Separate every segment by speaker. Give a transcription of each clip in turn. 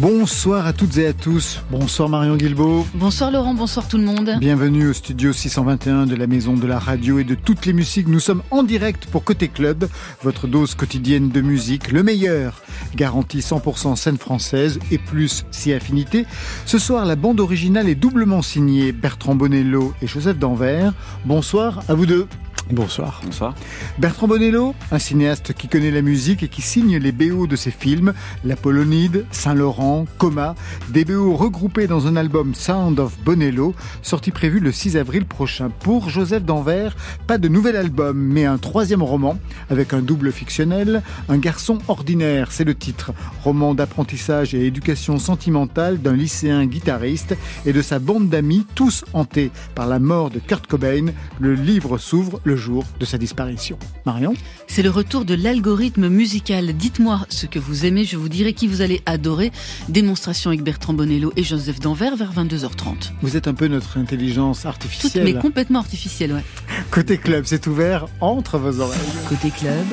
Speaker 1: Bonsoir
Speaker 2: à toutes et à tous. Bonsoir Marion Guilbeault.
Speaker 3: Bonsoir Laurent, bonsoir tout le monde.
Speaker 2: Bienvenue au studio 621 de la Maison de la Radio et de toutes les musiques. Nous sommes en direct pour Côté Club, votre dose quotidienne de musique, le meilleur, garantie 100% scène française et plus si affinité. Ce soir, la bande originale est doublement signée Bertrand Bonello et Joseph Danvers. Bonsoir à vous deux.
Speaker 1: Bonsoir. Bonsoir.
Speaker 2: Bertrand Bonello, un cinéaste qui connaît la musique et qui signe les BO de ses films, La Polonide, Saint-Laurent, Coma, des BO regroupés dans un album Sound of Bonello, sorti prévu le 6 avril prochain. Pour Joseph Danvers, pas de nouvel album, mais un troisième roman, avec un double fictionnel, Un garçon ordinaire, c'est le titre. Roman d'apprentissage et éducation sentimentale d'un lycéen guitariste et de sa bande d'amis, tous hantés par la mort de Kurt Cobain. Le livre s'ouvre le jour de sa disparition. Marion
Speaker 3: C'est le retour de l'algorithme musical. Dites-moi ce que vous aimez, je vous dirai qui vous allez adorer. Démonstration avec Bertrand Bonello et Joseph Danvers vers 22h30.
Speaker 2: Vous êtes un peu notre intelligence artificielle.
Speaker 3: mais complètement artificielle, ouais.
Speaker 2: Côté club, c'est ouvert entre vos oreilles.
Speaker 3: Côté club,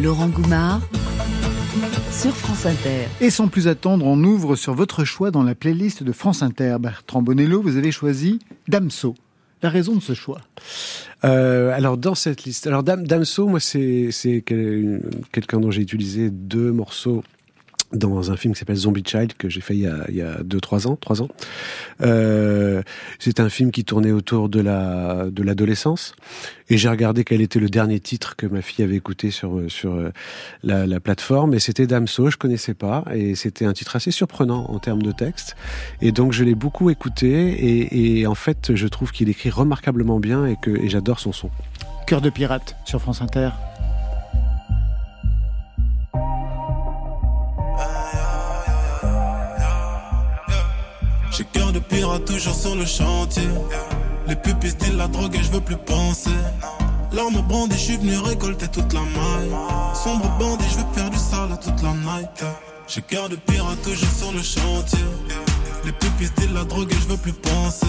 Speaker 3: Laurent Goumard sur France Inter.
Speaker 2: Et sans plus attendre, on ouvre sur votre choix dans la playlist de France Inter. Bertrand Bonello, vous avez choisi Damso. La raison de ce choix.
Speaker 4: Euh, alors dans cette liste, alors Dam, Damso, moi c'est c'est quel- quelqu'un dont j'ai utilisé deux morceaux dans un film qui s'appelle Zombie Child que j'ai fait il y a il y a deux trois ans trois ans. Euh, c'est un film qui tournait autour de la de l'adolescence et j'ai regardé quel était le dernier titre que ma fille avait écouté sur sur euh, la, la plateforme et c'était Damso, je connaissais pas et c'était un titre assez surprenant en termes de texte et donc je l'ai beaucoup écouté et, et en fait je trouve qu'il écrit remarquablement bien et que et j'adore son son.
Speaker 2: Cœur de pirate sur France Inter.
Speaker 5: Pirate toujours sur le chantier. Les pupilles disent la drogue et je veux plus penser. L'arme brandie, je suis venu récolter toute la maille. Sombre bandit, je veux faire du sale toute la night. J'ai cœur de pirate toujours sur le chantier. Les pupilles disent la drogue et je veux plus penser.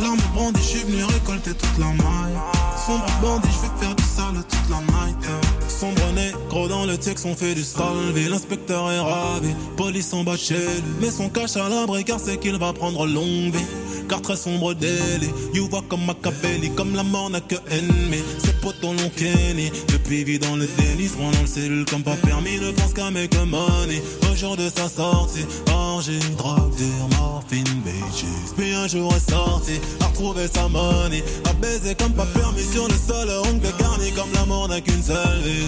Speaker 5: L'arme brandie, je suis venu récolter toute la maille. Sombre bandit, je veux faire du sale toute la night. Sombre négro dans le texte, on fait du salvé. L'inspecteur est ravi, police en bas chez lui. Mais son cache à l'abri car c'est qu'il va prendre longue vie. Car très sombre délit, you voit comme Machiavelli, comme la mort n'a que ennemi. Ses potes l'ont kenny, depuis vit dans le délice, dans le cellule comme pas permis, ne pense qu'à make money. Au jour de sa sortie, orgie, drogue, deal, morphine, bitches. Puis un jour est sorti, a retrouvé sa money, a baiser comme pas permis sur le sol, ongle garni comme la mort n'a qu'une seule vie.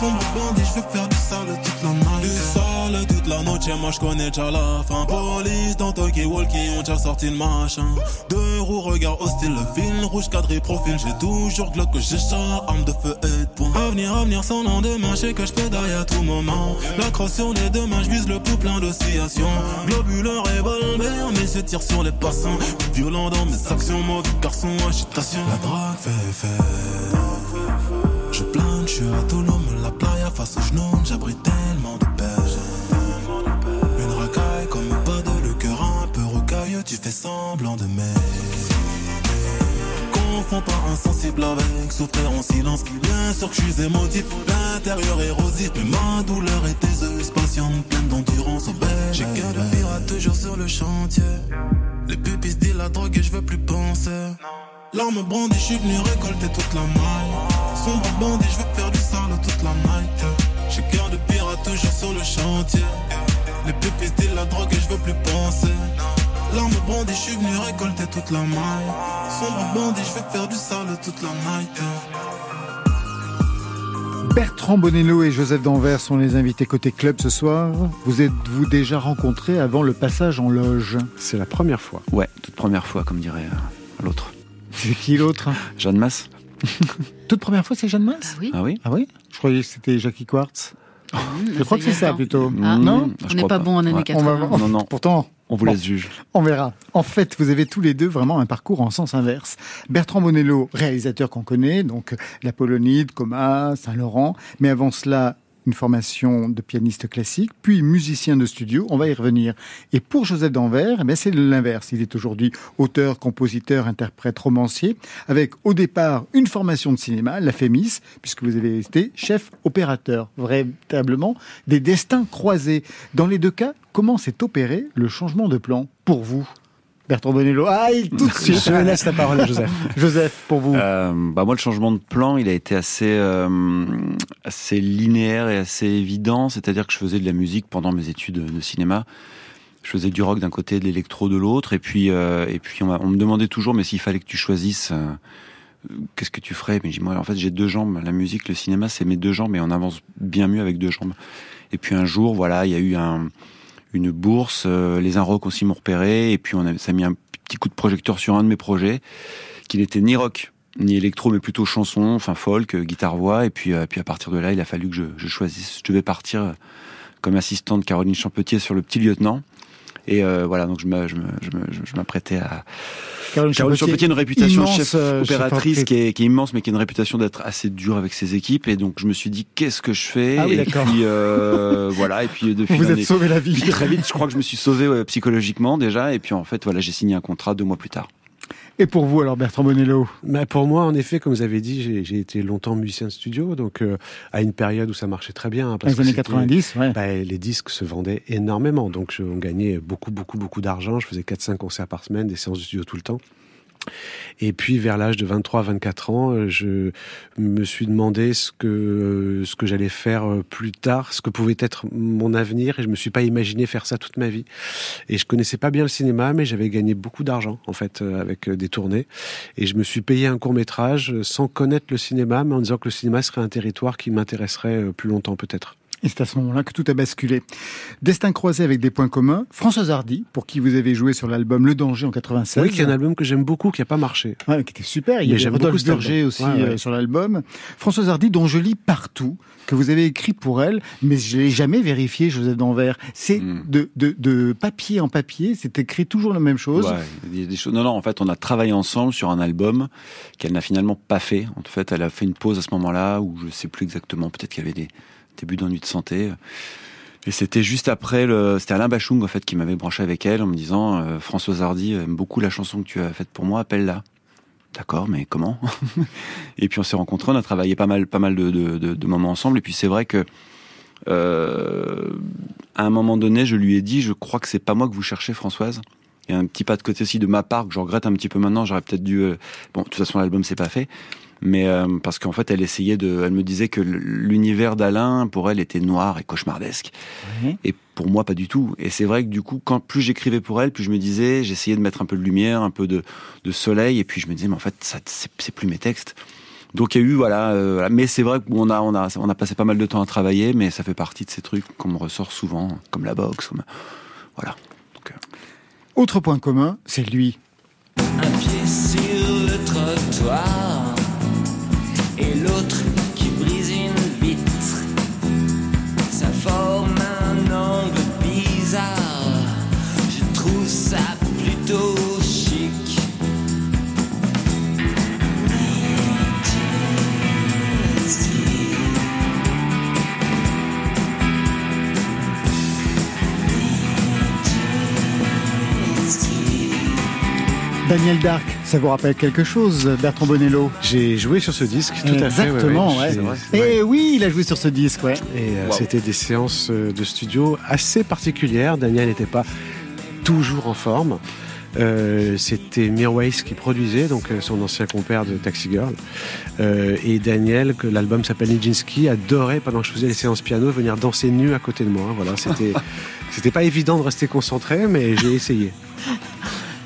Speaker 5: Je veux faire du sale toute la night. Du sale toute la noche, moi je connais déjà la fin. Police dans Tokyo Walkie, ont déjà sorti le machin. Deux roues, regard hostile, le fil rouge cadré profil. J'ai toujours glock que j'ai char, arme de feu et de poing. Avenir, avenir sans lendemain, je sais que je peux d'aille à tout moment. La crosse sur les deux mains, je vise le pouls plein d'oscillations. Globule, revolver, mais se tire sur les passants. Violent dans mes actions, mauvais garçon, agitation. La drogue fait fait. Je plane, je suis à playa face au genou, j'abrite tellement de paix. Une racaille comme pas de le cœur un peu rocailleux, tu fais semblant de m'aimer. Confonds pas insensible avec souffrir en silence. Bien sûr que je suis émotif, l'intérieur érosif, mais ma douleur est aiseuse, patiente, pleine d'endurance au bel. J'ai cœur de pirate toujours sur le chantier. Les pupilles disent la drogue et je veux plus penser. L'arme brandie, je suis venu récolter toute la maille. Sombre bandit, je veux faire du sale toute la night. J'ai cœur de pirate toujours sur le chantier. Les pupilles disent la drogue et je veux plus penser. L'arme brandie, je suis venu récolter toute la maille. Sombre bandit, je veux faire du sale toute la night.
Speaker 2: Bertrand Bonello et Joseph Danvers sont les invités côté club ce soir. Vous êtes-vous déjà rencontrés avant le passage en loge?
Speaker 4: C'est la première fois.
Speaker 1: Ouais, toute première fois, comme dirait euh, l'autre.
Speaker 2: C'est qui l'autre
Speaker 1: Jeanne Masse
Speaker 2: Toute première fois, c'est Jeanne Masse
Speaker 3: Ah oui.
Speaker 1: Ah oui
Speaker 2: Ah oui Je croyais que c'était Jackie Quartz.
Speaker 3: Mmh,
Speaker 2: Je crois que c'est ça plutôt.
Speaker 3: Ah,
Speaker 2: non
Speaker 3: On n'est pas
Speaker 1: pas.
Speaker 3: bon en années
Speaker 1: Ouais.
Speaker 3: 80.
Speaker 2: On va-
Speaker 1: Non, non.
Speaker 2: Pourtant,
Speaker 1: On vous
Speaker 2: Bon.
Speaker 1: laisse juge.
Speaker 2: On verra. En fait, vous avez tous les deux vraiment un parcours en sens inverse. Bertrand Bonello, réalisateur qu'on connaît, donc La Polonide, Coma, Saint-Laurent, mais avant cela, une formation de pianiste classique, puis musicien de studio, on va y revenir. Et pour Joseph Danvers, eh c'est l'inverse. Il est aujourd'hui auteur, compositeur, interprète, romancier, avec au départ une formation de cinéma, la FEMIS, puisque vous avez été chef opérateur. Véritablement des destins croisés. Dans les deux cas, comment s'est opéré le changement de plan pour vous? Bertrand Bonello, ah, il- tout de suite.
Speaker 4: Je laisse la parole à Joseph.
Speaker 2: Joseph, pour vous.
Speaker 1: Euh, bah moi, le changement de plan, il a été assez, euh, assez linéaire et assez évident. C'est-à-dire que je faisais de la musique pendant mes études de cinéma. Je faisais du rock d'un côté, de l'électro de l'autre. Et puis, euh, et puis on, me demandait toujours, mais s'il fallait que tu choisisses, euh, qu'est-ce que tu ferais? Mais je dis, moi, en fait, j'ai deux jambes. La musique, le cinéma, c'est mes deux jambes et on avance bien mieux avec deux jambes. Et puis un jour, voilà, il y a eu un, une bourse. euh, les Inrock aussi m'ont repéré. Et puis on a, ça a mis un petit coup de projecteur sur un de mes projets, qui n'était ni rock ni électro, mais plutôt chanson, enfin folk, euh, guitare-voix. Et puis, euh, puis à partir de là, il a fallu que je, je choisisse. Je devais partir euh, comme assistante Caroline Champetier sur Le Petit Lieutenant. Et euh, voilà, donc je me- je me- je me- je- je m'apprêtais à.
Speaker 2: Caroline
Speaker 1: Champetier a une réputation
Speaker 2: immense,
Speaker 1: chef
Speaker 2: euh, chef
Speaker 1: opératrice
Speaker 2: orchestre.
Speaker 1: qui est, qui est immense, mais qui a une réputation d'être assez dure avec ses équipes. Et donc je me suis dit, qu'est-ce que je fais?
Speaker 2: Ah oui,
Speaker 1: Et puis euh, voilà, et puis de
Speaker 2: Vous vous êtes sauvé la vie.
Speaker 1: puis très vite, je crois que je me suis sauvé ouais, psychologiquement déjà. Et puis en fait, voilà, j'ai signé un contrat deux mois plus tard.
Speaker 2: Et pour vous, alors, Bertrand Bonello?
Speaker 4: Bah, pour moi, en effet, comme vous avez dit, j'ai- été longtemps musicien de studio, donc euh, à une période où ça marchait très bien. hein, parce
Speaker 2: les
Speaker 4: que
Speaker 2: années
Speaker 4: c'était-
Speaker 2: 90, ouais.
Speaker 4: bah, les disques se vendaient énormément, donc je, on gagnait beaucoup, beaucoup, beaucoup d'argent. Je faisais 4-5 concerts par semaine, des séances de studio tout le temps. Et puis vers l'âge de 23-24 ans, euh, je me suis demandé ce que euh, ce que j'allais faire euh, plus tard, ce que pouvait être mon avenir, et je me suis pas imaginé faire ça toute ma vie. Et je connaissais pas bien le cinéma, mais j'avais gagné beaucoup d'argent en fait avec des tournées, et je me suis payé un court métrage euh, sans connaître le cinéma, mais en disant que le cinéma serait un territoire qui m'intéresserait plus longtemps peut-être.
Speaker 2: Et c'est à ce moment-là que tout a basculé. Destin croisé avec des points communs. Françoise Hardy, pour qui vous avez joué sur l'album Le Danger en 96.
Speaker 4: Oui, qui est un album que j'aime beaucoup, qui a pas marché.
Speaker 2: Ouais, qui était super. Il y
Speaker 4: j'aime
Speaker 2: Rodolphe
Speaker 4: album.
Speaker 2: aussi
Speaker 4: Ouais, ouais.
Speaker 2: euh, sur l'album. Françoise Hardy, dont je lis partout que vous avez écrit pour elle, mais je l'ai jamais vérifié, Joseph Danvers. C'est
Speaker 1: Mm.
Speaker 2: de, de, de papier en papier, c'est écrit toujours la même chose.
Speaker 1: Ouais, il y a des choses. Non, non, en fait, on a travaillé ensemble sur un album qu'elle n'a finalement pas fait. En fait, elle a fait une pause à ce moment-là où je sais plus exactement. Peut-être qu'il y avait des débuts d'ennui de santé. Et c'était juste après le, c'était Alain Bachung, en fait, qui m'avait branché avec elle en me disant, euh, Françoise Hardy aime beaucoup la chanson que tu as faite pour moi, appelle-la. D'accord, mais comment Et puis on s'est rencontrés, on a travaillé pas mal, pas mal de moments ensemble. Et puis c'est vrai que euh, à un moment donné, je lui ai dit, je crois que c'est pas moi que vous cherchez, Françoise. Il y a un petit pas de côté aussi de ma part que je regrette un petit peu maintenant. J'aurais peut-être dû. euh, Bon, de toute façon, l'album c'est pas fait, mais euh, parce qu'en fait, elle essayait de. Elle me disait que l'univers d'Alain pour elle était noir et cauchemardesque.
Speaker 2: Ouais.
Speaker 1: Et pour moi, pas du tout. Et c'est vrai que du coup, quand plus j'écrivais pour elle, plus je me disais, j'essayais de mettre un peu de lumière, un peu de, de soleil, et puis je me disais, mais en fait, ça, c'est c'est plus mes textes. Donc il y a eu voilà, euh, voilà. mais c'est vrai qu'on a on a on a passé pas mal de temps à travailler, mais ça fait partie de ces trucs qu'on me ressort souvent, comme la boxe, comme voilà. Donc, euh,
Speaker 2: Autre point commun, c'est lui.
Speaker 6: Un pied sur le trottoir
Speaker 2: Daniel Dark, ça vous rappelle quelque chose, Bertrand Bonello?
Speaker 4: J'ai joué sur ce disque, tout à fait.
Speaker 2: Exactement,
Speaker 4: ouais.
Speaker 2: Et oui, il a joué sur ce disque, ouais.
Speaker 4: Et euh,
Speaker 1: Wow.
Speaker 4: c'était des séances euh, de studio assez particulières. Daniel n'était pas toujours en forme. Euh, c'était Mirwais qui produisait, donc euh, son ancien compère de Taxi Girl. Euh, et Daniel, que l'album s'appelle Nijinsky, adorait pendant que je faisais les séances piano venir danser nu à côté de moi. Voilà, c'était c'était pas évident de rester concentré, mais j'ai essayé.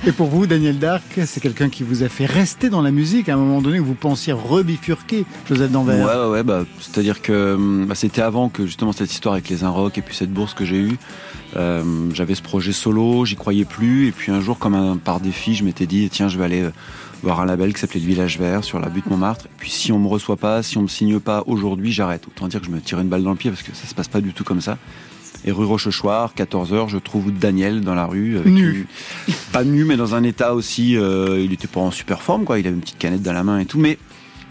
Speaker 2: Et pour vous, Daniel Dark, c'est quelqu'un qui vous a fait rester dans la musique à un moment donné où vous pensiez rebifurquer, Joseph Danvers.
Speaker 1: Ouais, ouais, bah, c'est-à-dire que hum, bah, c'était avant que justement cette histoire avec les Inrock et puis cette bourse que j'ai eue. Euh, j'avais ce projet solo, j'y croyais plus, et puis un jour, comme un par défi, je m'étais dit tiens, je vais aller euh, voir un label qui s'appelait le Village Vert sur la butte Montmartre. Et puis si on me reçoit pas, si on me signe pas aujourd'hui, j'arrête. Autant dire que je me tire une balle dans le pied parce que ça se passe pas du tout comme ça. Et rue Rochechouart, 14h, je trouve Daniel dans la rue. Avec
Speaker 2: Nu.
Speaker 1: une- pas nu, mais dans un état aussi. euh, il était pas en super forme, quoi. Il avait une petite canette dans la main et tout. Mais,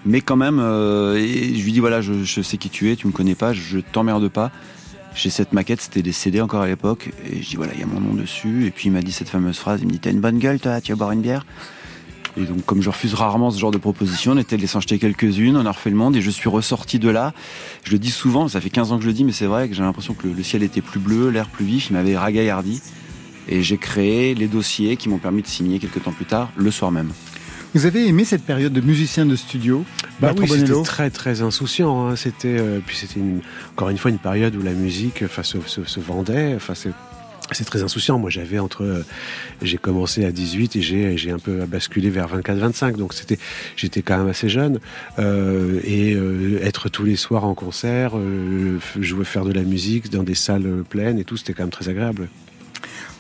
Speaker 1: mais quand même, euh, et je lui dis voilà, je, je sais qui tu es, tu me connais pas, je t'emmerde pas. J'ai cette maquette, c'était des CD encore à l'époque. Et je dis voilà, il y a mon nom dessus. Et puis il m'a dit cette fameuse phrase il me dit T'as une bonne gueule, toi, tu vas boire une bière? Et donc, comme je refuse rarement ce genre de proposition, on était allé s'en jeter quelques-unes, on a refait le monde et je suis ressorti de là. Je le dis souvent, ça fait 15 ans que je le dis, mais c'est vrai que j'ai l'impression que le, le ciel était plus bleu, l'air plus vif, il m'avait ragaillardi. Et j'ai créé les dossiers qui m'ont permis de signer quelques temps plus tard, le soir même.
Speaker 2: Vous avez aimé cette période de musicien de studio?
Speaker 4: Bah oui, c'était très très insouciant. hein. C'était euh, puis c'était encore une fois une période où la musique, enfin, se, se- se vendait. Enfin, c'est très insouciant. Moi, j'avais entre, euh, j'ai commencé à 18 et j'ai un peu basculé vers 24-25. Donc c'était, j'étais quand même assez jeune Euh, et euh, être tous les soirs en concert, jouer, faire de la musique dans des salles pleines et tout, c'était quand même très agréable.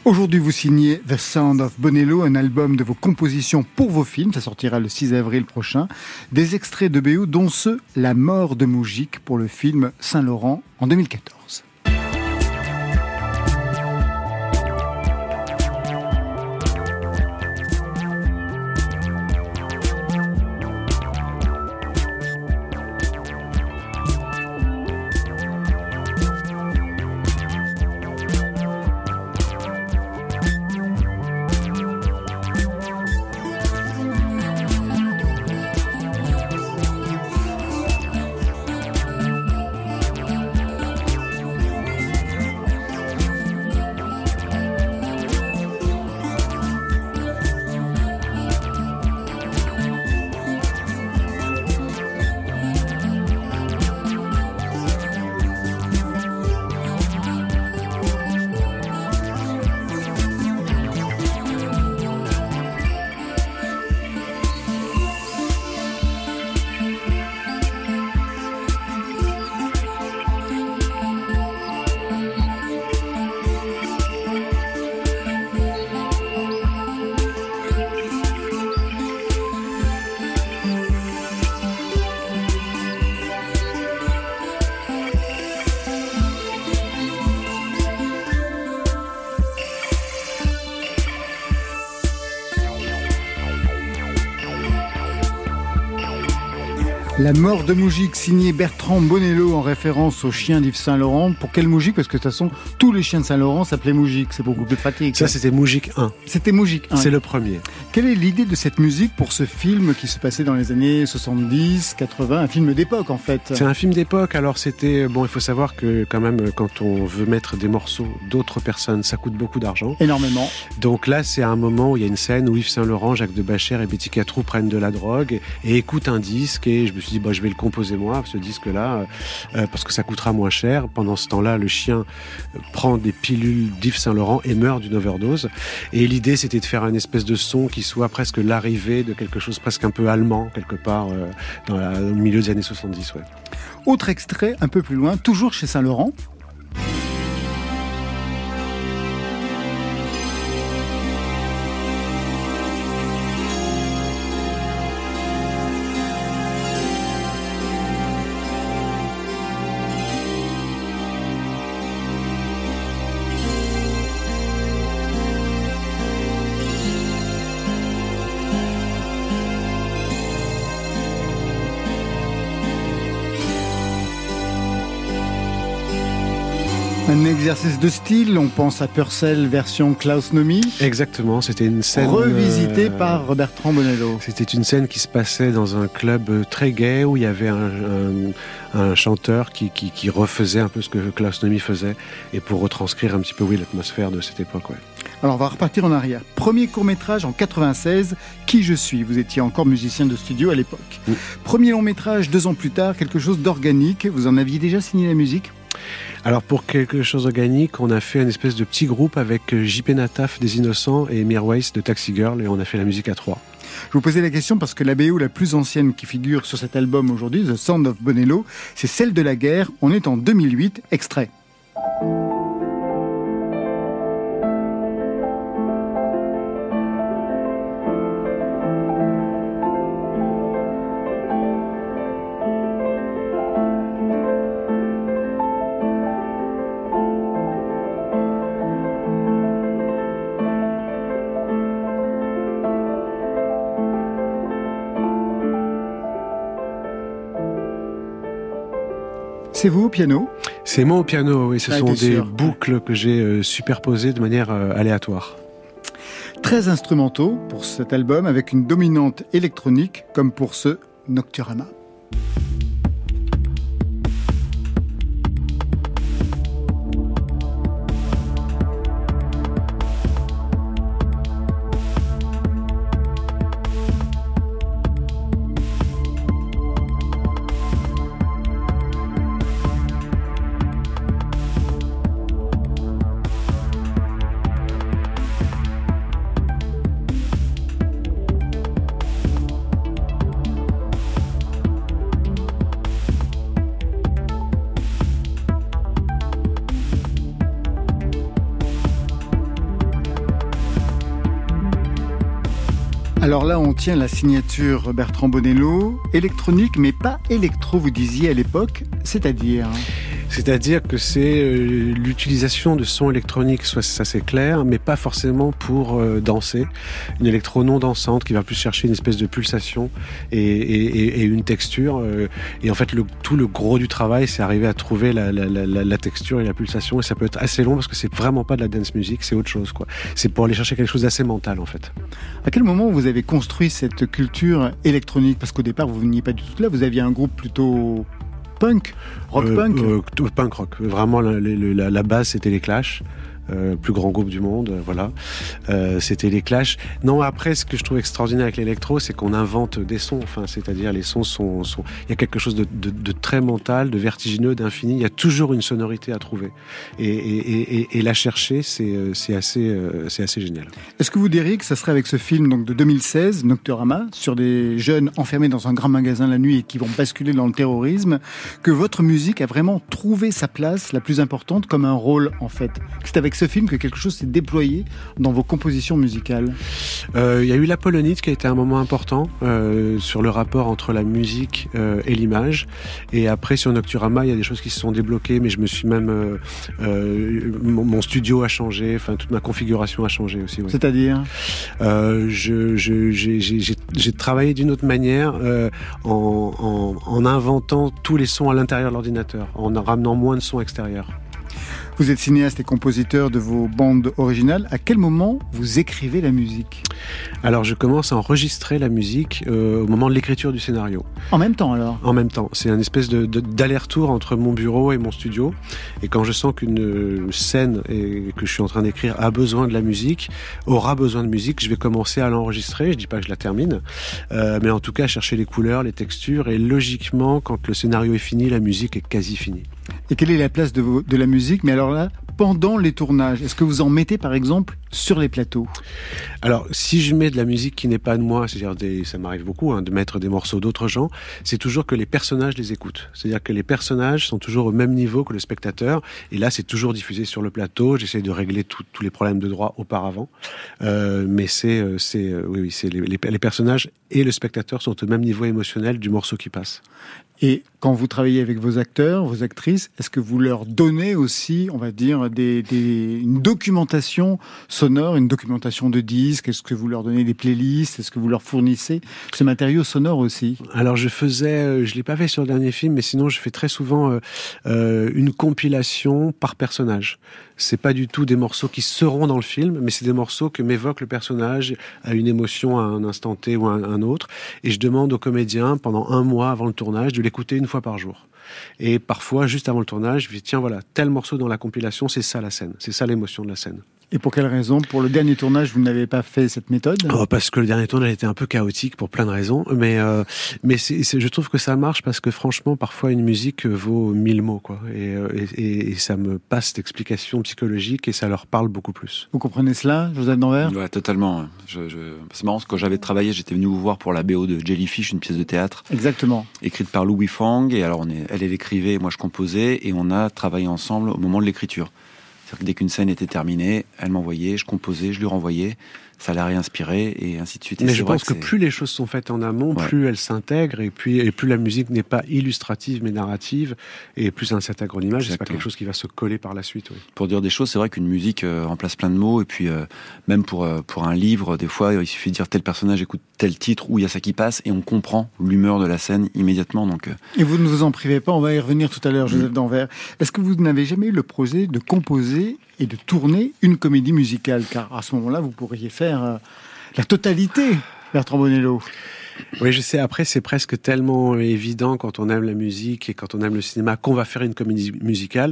Speaker 2: Aujourd'hui, vous signez The Sound of Bonello, un album de vos compositions pour vos films. Ça sortira le 6 avril prochain. Des extraits de BO, dont ceux La mort de Moujik pour le film Saint-Laurent en 2014. La mort de Moujik, signé Bertrand Bonello en référence au chien d'Yves Saint-Laurent. Pour quel Moujik? Parce que de toute façon, tous les chiens de Saint-Laurent s'appelaient Moujik. C'est beaucoup plus pratique.
Speaker 4: Ça, c'était Moujik 1.
Speaker 2: C'était Moujik. hein.
Speaker 4: C'est le premier.
Speaker 2: Quelle est l'idée de cette musique pour ce film qui se passait dans les années 70, 80 Un film d'époque en fait.
Speaker 4: C'est un film d'époque, alors c'était bon. Il faut savoir que quand même, quand on veut mettre des morceaux d'autres personnes, ça coûte beaucoup d'argent.
Speaker 2: Énormément.
Speaker 4: Donc là, c'est un moment où il y a une scène où Yves Saint Laurent, Jacques de Bacher et Betty Catrou prennent de la drogue et, et écoutent un disque. Et je me suis dit, bah, je vais le composer moi, ce disque-là, euh, parce que ça coûtera moins cher. Pendant ce temps-là, le chien euh, prend des pilules d'Yves Saint Laurent et meurt d'une overdose. Et l'idée, c'était de faire une espèce de son qui soit presque l'arrivée de quelque chose presque un peu allemand quelque part euh, dans la- au milieu des années 70. Ouais.
Speaker 2: Autre extrait un peu plus loin, toujours chez Saint-Laurent. Exercice de style, on pense à Purcell version Klaus Nomi,
Speaker 4: Exactement, c'était une scène
Speaker 2: revisitée
Speaker 4: euh,
Speaker 2: par Bertrand Bonello.
Speaker 4: C'était une scène qui se passait dans un club euh, très gai où il y avait un, un- un chanteur qui, qui, qui refaisait un peu ce que Klaus Nomi faisait et pour retranscrire un petit peu oui l'atmosphère de cette époque. Ouais.
Speaker 2: Alors on va repartir en arrière. Premier court métrage en 96, Qui je suis? Vous étiez encore musicien de studio à l'époque.
Speaker 4: Oui.
Speaker 2: Premier long métrage deux ans plus tard, quelque chose d'organique. Vous en aviez déjà signé la musique?
Speaker 4: Alors pour quelque chose d'organique, on a fait une espèce de petit groupe avec euh, JP Nataf des Innocents et Mirwais de Taxi Girl et on a fait la musique à trois.
Speaker 2: Je vous posais la question parce que la BO la plus ancienne qui figure sur cet album aujourd'hui, The Sound of Bonello, c'est celle de la guerre. On est en 2008, extrait. C'est vous au piano
Speaker 4: C'est moi au piano, et ce
Speaker 2: Ah,
Speaker 4: sont des
Speaker 2: sûr.
Speaker 4: boucles que j'ai euh, superposées de manière euh, aléatoire.
Speaker 2: 13 instrumentaux pour cet album avec une dominante électronique comme pour ce Nocturama. Alors là, on tient la signature Bertrand Bonello, électronique, mais pas électro, vous disiez à l'époque, c'est-à-dire
Speaker 4: C'est-à-dire que c'est euh, l'utilisation de sons électroniques, soit ça c'est clair, mais pas forcément pour euh, danser. Une électro non dansante qui va plus chercher une espèce de pulsation et, une texture. euh, et en fait, tout le gros du travail, c'est arriver à trouver la, la- texture et la pulsation. Et ça peut être assez long parce que c'est vraiment pas de la dance music, c'est autre chose. quoi. C'est pour aller chercher quelque chose d'assez mental en fait.
Speaker 2: À quel moment vous avez construit cette culture électronique? Parce qu'au départ, vous veniez pas du tout là, vous aviez un groupe plutôt punk, rock
Speaker 4: Euh,
Speaker 2: punk.
Speaker 4: euh, punk rock. Vraiment, la, la- la- la base, c'était les Clash. Euh, plus grand groupe du monde, euh, voilà. Euh, c'était les Clash. Non, après, ce que je trouve extraordinaire avec l'électro, c'est qu'on invente des sons. Enfin, c'est-à-dire les sons sont, il y a quelque chose de, très mental, de vertigineux, d'infini. Il y a toujours une sonorité à trouver. Et, la chercher, c'est, euh, assez, c'est assez génial.
Speaker 2: Est-ce que vous diriez que ça serait avec ce film donc de 2016, Nocturama, sur des jeunes enfermés dans un grand magasin la nuit et qui vont basculer dans le terrorisme, que votre musique a vraiment trouvé sa place la plus importante comme un rôle en fait? C'est avec ce film que quelque chose s'est déployé dans vos compositions musicales
Speaker 4: Euh, Il y a eu l'Apollonite qui a été un moment important euh, sur le rapport entre la musique euh, et l'image. Et après, sur Nocturama, il y a des choses qui se sont débloquées, mais je me suis même... mon, mon studio a changé, enfin, toute ma configuration a changé aussi. ouais.
Speaker 2: C'est-à-dire
Speaker 4: j'ai, travaillé d'une autre manière en, en- en inventant tous les sons à l'intérieur de l'ordinateur, en ramenant moins de sons extérieurs.
Speaker 2: Vous êtes cinéaste et compositeur de vos bandes originales. À quel moment vous écrivez la musique?
Speaker 4: Alors je commence à enregistrer la musique euh, au moment de l'écriture du scénario.
Speaker 2: En même temps alors?
Speaker 4: En même temps, c'est un espèce de, de- d'aller-retour entre mon bureau et mon studio. Et quand je sens qu'une scène et que je suis en train d'écrire a besoin de la musique, aura besoin de musique, je vais commencer à l'enregistrer. Je dis pas que je la termine, euh, mais en tout cas chercher les couleurs, les textures. Et logiquement, quand le scénario est fini, la musique est quasi finie.
Speaker 2: Et quelle est la place de, la musique? Mais alors là, pendant les tournages, est-ce que vous en mettez par exemple sur les plateaux?
Speaker 4: Alors, si je mets de la musique qui n'est pas de moi, c'est-à-dire des, ça m'arrive beaucoup hein, de mettre des morceaux d'autres gens, c'est toujours que les personnages les écoutent. C'est-à-dire que les personnages sont toujours au même niveau que le spectateur. Et là, c'est toujours diffusé sur le plateau. J'essaie de régler tous les problèmes de droit auparavant, Euh, mais c'est, euh, c'est, euh, oui, oui, c'est les personnages et le spectateur sont au même niveau émotionnel du morceau qui passe.
Speaker 2: Et quand vous travaillez avec vos acteurs, vos actrices, est-ce que vous leur donnez aussi, on va dire, une documentation sonore, une documentation de disques? Est-ce que vous leur donnez des playlists? Est-ce que vous leur fournissez ce matériau sonore aussi?
Speaker 4: Alors je faisais, euh, je l'ai pas fait sur le dernier film, mais sinon je fais très souvent euh, euh, une compilation par personnage. C'est pas du tout des morceaux qui seront dans le film, mais c'est des morceaux que m'évoque le personnage à une émotion à un instant T ou à un, autre. Et je demande aux comédiens pendant un mois avant le tournage de l'écouter une fois par jour. Et parfois, juste avant le tournage, je dis tiens voilà, tel morceau dans la compilation, c'est ça la scène, c'est ça l'émotion de la scène.
Speaker 2: Et pour quelle raison? Pour le dernier tournage, vous n'avez pas fait cette méthode?
Speaker 4: Oh, parce que le dernier tournage était un peu chaotique pour plein de raisons, mais euh, mais je trouve que ça marche parce que franchement, parfois une musique vaut mille mots, quoi, et, euh, et, et- et ça me passe d'explications psychologiques et ça leur parle beaucoup plus.
Speaker 2: Vous comprenez cela, Joseph Danvers?
Speaker 1: Ouais, totalement. Je, je... C'est marrant, parce que quand j'avais travaillé, j'étais venu vous voir pour la BO de Jellyfish, une pièce de théâtre
Speaker 2: Exactement.
Speaker 1: écrite par Louis Fang. Et alors, on est... elle, elle écrivait, moi je composais, et on a travaillé ensemble au moment de l'écriture. Dès qu'une scène était terminée, elle m'envoyait, je composais, je lui renvoyais ça l'a réinspiré et ainsi de suite.
Speaker 4: Mais je pense que, plus les choses sont faites en amont, plus elles s'intègrent et puis et plus la musique n'est pas illustrative mais narrative et plus un cet agronimage, c'est pas quelque chose qui va se coller par la suite.
Speaker 1: Pour dire des choses, c'est vrai qu'une musique euh, remplace plein de mots et puis euh, même pour euh, pour un livre, des fois il suffit de dire tel personnage écoute tel titre où il y a ça qui passe et on comprend l'humeur de la scène immédiatement. Donc
Speaker 2: et vous ne vous en privez pas, on va y revenir tout à l'heure, Joseph Danvers. Est-ce que vous n'avez jamais eu le projet de composer et de tourner une comédie musicale Car à ce moment-là, vous pourriez faire euh, la totalité, Bertrand Bonello.
Speaker 4: Oui, je sais. Après, c'est presque tellement évident quand on aime la musique et quand on aime le cinéma qu'on va faire une comédie musicale,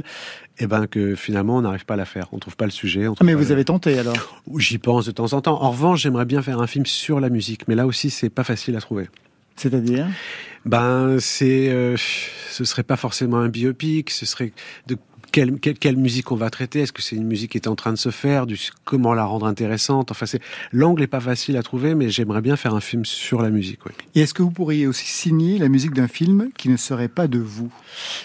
Speaker 4: et eh ben que finalement on n'arrive pas à la faire. On trouve pas le sujet.
Speaker 2: Ah, mais vous avez tenté alors?
Speaker 4: J'y pense de temps en temps. En revanche, j'aimerais bien faire un film sur la musique, mais là aussi, c'est pas facile à trouver.
Speaker 2: C'est-à-dire?
Speaker 4: Ben, c'est, euh, ce serait pas forcément un biopic. Ce serait de quelle, quelle, musique on va traiter? Est-ce que c'est une musique qui est en train de se faire? Du, Comment la rendre intéressante? Enfin, c'est l'angle est pas facile à trouver, mais j'aimerais bien faire un film sur la musique. Oui.
Speaker 2: Et est-ce que vous pourriez aussi signer la musique d'un film qui ne serait pas de vous?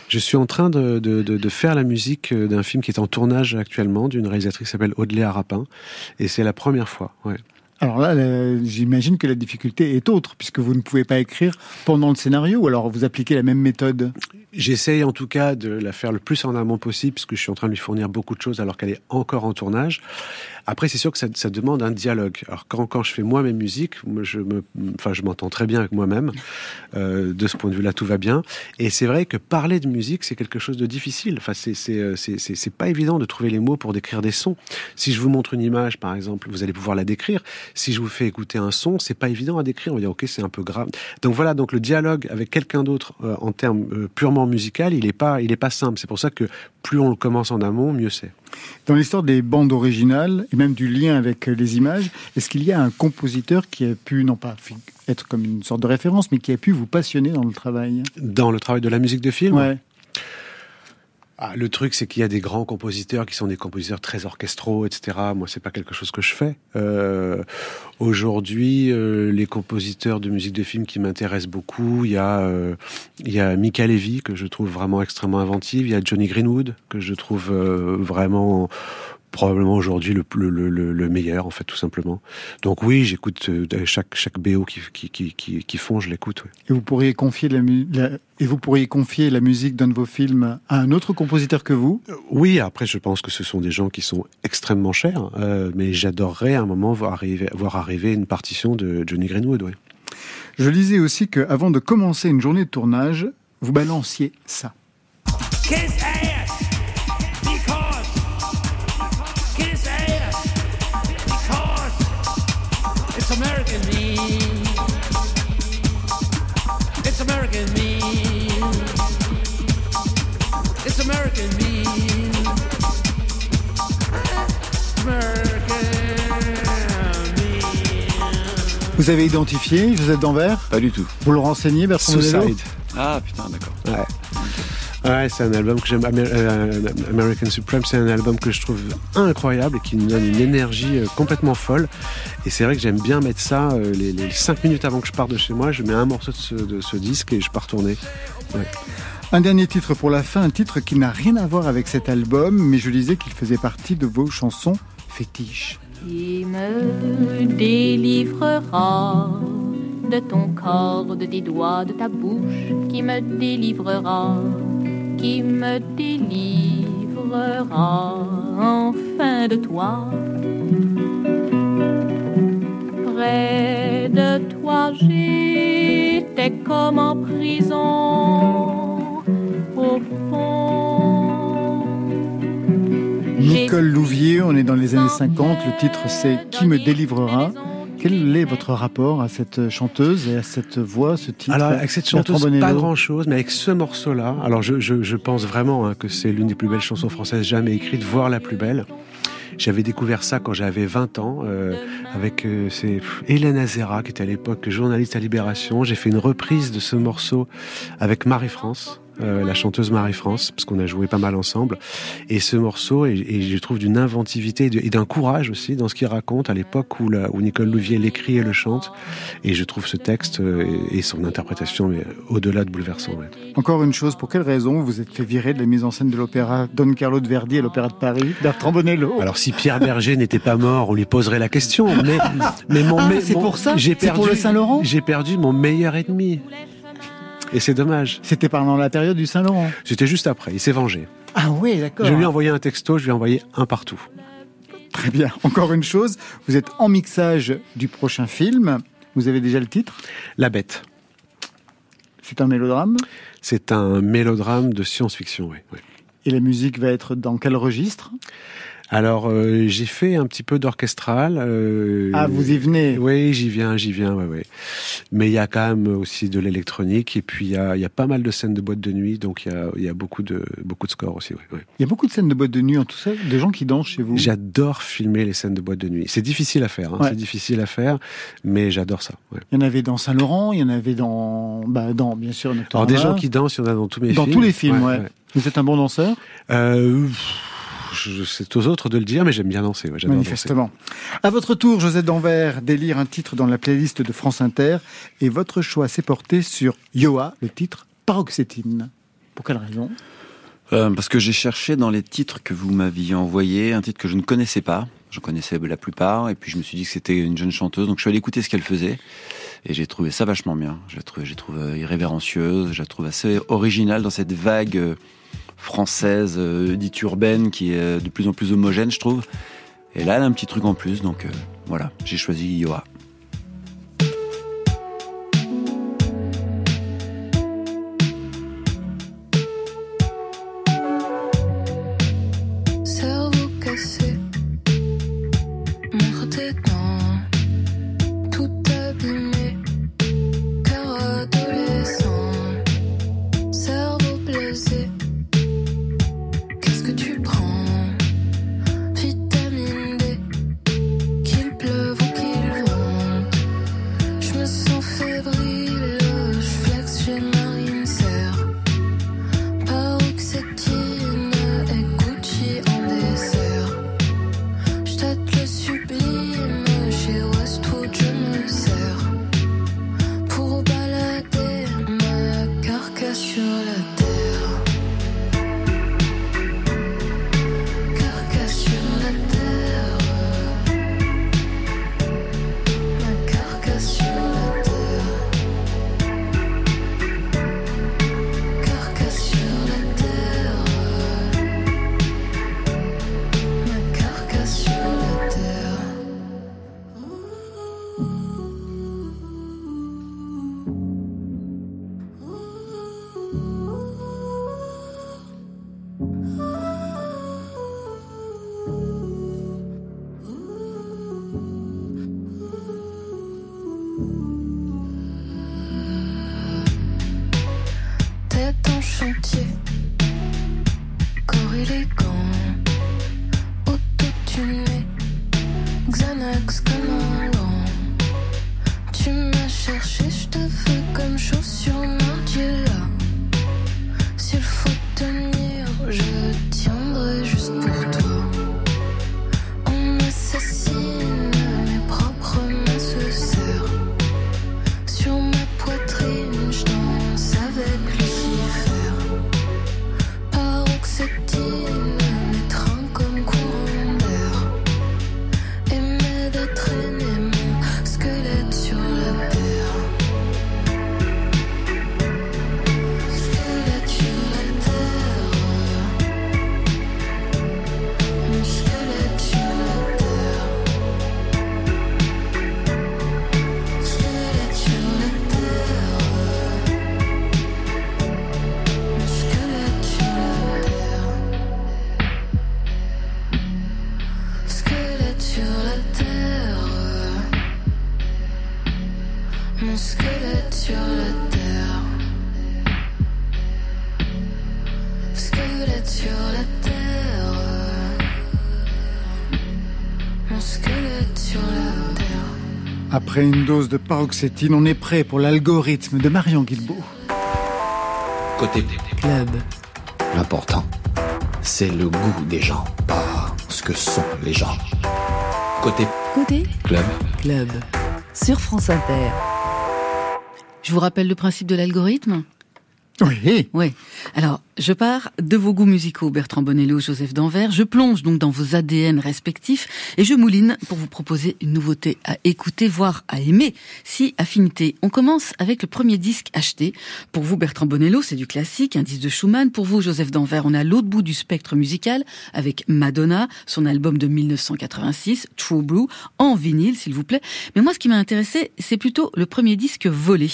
Speaker 4: Je suis en train de, de, de, de faire la musique euh, d'un film qui est en tournage actuellement, d'une réalisatrice qui s'appelle Audley Arapin, et c'est la première fois. Ouais.
Speaker 2: Alors là, j'imagine que la difficulté est autre, puisque vous ne pouvez pas écrire pendant le scénario, ou alors vous appliquez la même méthode
Speaker 4: J'essaye en tout cas de la faire le plus en amont possible, puisque je suis en train de lui fournir beaucoup de choses alors qu'elle est encore en tournage. Après, c'est sûr que ça, demande un dialogue. Alors quand, quand je fais moi mes musiques, je me, enfin, m'entends très bien avec moi-même. Euh, de ce point de vue-là, tout va bien. Et c'est vrai que parler de musique, c'est quelque chose de difficile. Enfin, c'est c'est c'est pas évident de trouver les mots pour décrire des sons. Si je vous montre une image, par exemple, vous allez pouvoir la décrire. Si je vous fais écouter un son, c'est pas évident à décrire. On va dire ok, c'est un peu grave. Donc voilà, donc le dialogue avec quelqu'un d'autre euh, en termes euh, purement musical, il est pas, il est pas simple. C'est pour ça que plus on le commence en amont, mieux c'est.
Speaker 2: Dans l'histoire des bandes originales et même du lien avec les images, est-ce qu'il y a un compositeur qui a pu, non pas être comme une sorte de référence, mais qui a pu vous passionner dans le travail?
Speaker 4: Dans le travail de la musique de film?
Speaker 2: Ouais.
Speaker 4: Ah, le truc, c'est qu'il y a des grands compositeurs qui sont des compositeurs très orchestraux, etc. Moi, c'est pas quelque chose que je fais. Euh, Aujourd'hui, euh, les compositeurs de musique de film qui m'intéressent beaucoup, il y a euh, il y a Mika Levy que je trouve vraiment extrêmement inventive. Il y a Johnny Greenwood que je trouve euh, vraiment probablement aujourd'hui le, le, le, le, meilleur en fait tout simplement. Donc oui, j'écoute euh, chaque chaque BO qui qui qui, qui, qui font, je l'écoute. Oui.
Speaker 2: Et vous pourriez confier la, la, et vous pourriez confier la musique d'un de vos films à un autre compositeur que vous?
Speaker 4: Euh, Oui, après je pense que ce sont des gens qui sont extrêmement chers, euh, mais j'adorerais à un moment voir arriver voir arriver une partition de Johnny Greenwood. Oui.
Speaker 2: Je lisais aussi que avant de commencer une journée de tournage, vous balanciez ça. Vous avez identifié Joseph Danvers?
Speaker 1: Pas du tout.
Speaker 2: Vous le renseignez, Bertrand Suicide.
Speaker 1: Ah putain, d'accord.
Speaker 4: Ouais. Ouais, c'est un album que j'aime. Euh, American Supreme, c'est un album que je trouve incroyable et qui me donne une énergie euh, complètement folle. Et c'est vrai que j'aime bien mettre ça euh, les, les 5 minutes avant que je parte de chez moi. Je mets un morceau de ce, de ce disque et je pars tourner. Ouais.
Speaker 2: Un dernier titre pour la fin, un titre qui n'a rien à voir avec cet album, mais je disais qu'il faisait partie de vos chansons fétiches.
Speaker 7: Qui me délivrera de ton corps, de tes doigts, de ta bouche, qui me délivrera, qui me délivrera enfin de toi. Près de toi, j'étais comme en prison, au fond
Speaker 2: Nicole Louvier, on est dans les années 50, le titre c'est Qui me délivrera quel est votre rapport à cette chanteuse et à cette voix, ce titre?
Speaker 4: Alors, avec cette chanteuse, pas grand-chose, mais avec ce morceau-là, alors je, je, je pense vraiment hein, que c'est l'une des plus belles chansons françaises jamais écrites, voire la plus belle. J'avais découvert ça quand j'avais 20 ans euh, avec euh, c'est Hélène Azera qui était à l'époque journaliste à Libération. J'ai fait une reprise de ce morceau avec Marie-France la chanteuse Marie-France, parce qu'on a joué pas mal ensemble. Et ce morceau, et, je trouve d'une inventivité et d'un courage aussi dans ce qu'il raconte à l'époque où, où Nicole Louvier l'écrit et le chante. Et je trouve ce texte et, son interprétation au-delà de bouleversant.
Speaker 2: Encore une chose, pour quelle raison vous êtes fait virer de la mise en scène de l'opéra Don Carlo de Verdi à l'Opéra de Paris, Bertrand Bonello?
Speaker 4: Alors si Pierre Berger n'était pas mort, on lui poserait la question. Mais, mais mon,
Speaker 2: ah, c'est pour ça. J'ai perdu pour le Saint-Laurent?
Speaker 4: J'ai perdu mon meilleur ennemi. Et c'est dommage.
Speaker 2: C'était pendant la période du Saint-Laurent.
Speaker 4: C'était juste après. Il s'est vengé.
Speaker 2: Ah oui, d'accord.
Speaker 4: Je lui ai envoyé un texto. Je lui ai envoyé un partout.
Speaker 2: Très bien. Encore une chose. Vous êtes en mixage du prochain film. Vous avez déjà le titre?
Speaker 4: La Bête.
Speaker 2: C'est un mélodrame?
Speaker 4: C'est un mélodrame de science-fiction, oui.
Speaker 2: Et la musique va être dans quel registre?
Speaker 4: Alors euh, j'ai fait un petit peu d'orchestral.
Speaker 2: Euh, ah, vous y venez?
Speaker 4: Oui, j'y viens, j'y viens, ouais, ouais. Mais il y a quand même aussi de l'électronique et puis il y a, y a, pas mal de scènes de boîte de nuit, donc il y a, y a, beaucoup de beaucoup de scores aussi. Il
Speaker 2: y a beaucoup de scènes de boîte de nuit en tout ça, des gens qui dansent chez vous?
Speaker 4: J'adore filmer les scènes de boîte de nuit. C'est difficile à faire, hein, c'est difficile à faire, mais j'adore ça.
Speaker 2: Il y en avait dans Saint Laurent, il y en avait dans, bah, dans bien sûr.
Speaker 4: Alors des gens qui dansent, il y en a dans tous mes
Speaker 2: films. Dans tous les films, ouais. Vous êtes un bon danseur?
Speaker 4: Euh, c'est aux autres de le dire, mais j'aime bien danser.
Speaker 2: Manifestement. À votre tour, Josette Danvers, d'élire un titre dans la playlist de France Inter, et votre choix s'est porté sur Yoa, le titre Paroxétine. Pour quelle raison?
Speaker 8: Euh, Parce que j'ai cherché dans les titres que vous m'aviez envoyés un titre que je ne connaissais pas. Je connaissais la plupart, et puis je me suis dit que c'était une jeune chanteuse, donc je suis allé écouter ce qu'elle faisait. Et j'ai trouvé ça vachement bien. J'ai trouvé, j'ai trouvé irrévérencieuse, je la trouve assez originale dans cette vague euh, française euh, dite urbaine qui est de plus en plus homogène, je trouve. Et là, elle a un petit truc en plus, donc euh, voilà, j'ai choisi Yoa.
Speaker 2: Après une dose de paroxétine, on est prêt pour l'algorithme de Marion Guilbault.
Speaker 9: Côté
Speaker 3: Club.
Speaker 9: L'important, c'est le goût des gens, pas ce que sont les gens. Côté
Speaker 3: Côté
Speaker 9: club.
Speaker 3: Club. Sur France Inter. Je vous rappelle le principe de l'algorithme?
Speaker 2: Oui.
Speaker 3: Oui. Alors, je pars de vos goûts musicaux, Bertrand Bonello, Joseph Danvers. Je plonge donc dans vos ADN respectifs et je mouline pour vous proposer une nouveauté à écouter, voire à aimer. Si affinité. On commence avec le premier disque acheté. Pour vous, Bertrand Bonello, c'est du classique, un disque de Schumann. Pour vous, Joseph Danvers, on a l'autre bout du spectre musical avec Madonna, son album de 1986, True Blue, en vinyle, s'il vous plaît. Mais moi, ce qui m'a intéressé, c'est plutôt le premier disque volé.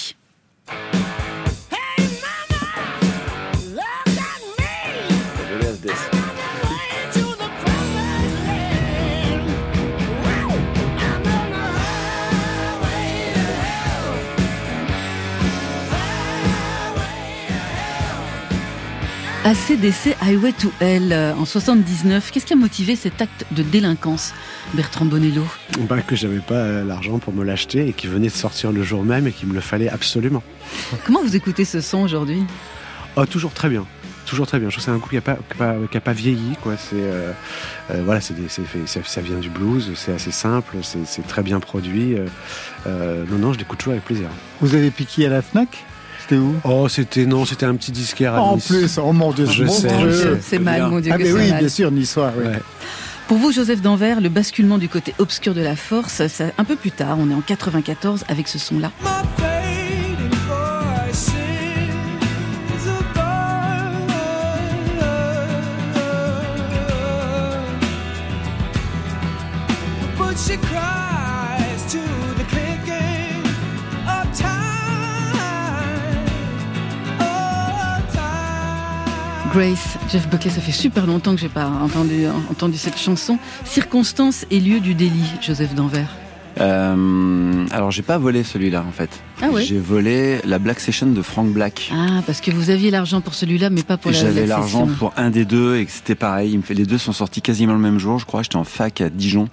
Speaker 3: ACDC Highway to Hell euh, en 79. Qu'est-ce qui a motivé cet acte de délinquance, Bertrand Bonello?
Speaker 4: Bah, que j'avais pas euh, l'argent pour me l'acheter et qui venait de sortir le jour même et qu'il me le fallait absolument.
Speaker 3: Comment vous écoutez ce son aujourd'hui?
Speaker 4: Oh, toujours très bien. Toujours très bien. Je trouve que c'est un groupe qui n'a pas, pas, qui a pas vieilli. Quoi. C'est, euh, euh, voilà, c'est des- c'est ça, vient du blues, c'est assez simple, c'est, c'est très bien produit. euh, non, non, je l'écoute toujours avec plaisir.
Speaker 2: Vous avez piqué à la FNAC? C'était où?
Speaker 4: Oh, c'était non, c'était un petit disquaire à
Speaker 2: En
Speaker 4: Nice.
Speaker 2: plus, oh mon Dieu,
Speaker 4: Je
Speaker 2: mon
Speaker 4: sais.
Speaker 3: C'est mal, mon Dieu,
Speaker 2: Ah mais oui,
Speaker 3: mal.
Speaker 2: bien sûr, niçois. Oui.
Speaker 4: Ouais.
Speaker 3: Pour vous, Joseph Danvers, le basculement du côté obscur de la force, c'est un peu plus tard, on est en 94 avec ce son-là. Grace, Jeff Buckley, ça fait super longtemps que j'ai pas entendu, entendu cette chanson. Circonstances et lieu du délit, Joseph Danvers.
Speaker 1: Euh, alors j'ai pas volé celui-là en fait.
Speaker 3: Ah ouais
Speaker 1: J'ai volé la Black Session de Frank Black.
Speaker 3: Ah, parce que vous aviez l'argent pour celui-là, mais pas pour la
Speaker 1: J'avais
Speaker 3: la
Speaker 1: l'argent pour un des deux et c'était pareil. Il me fait, les deux sont sortis quasiment le même jour, je crois. J'étais en fac à Dijon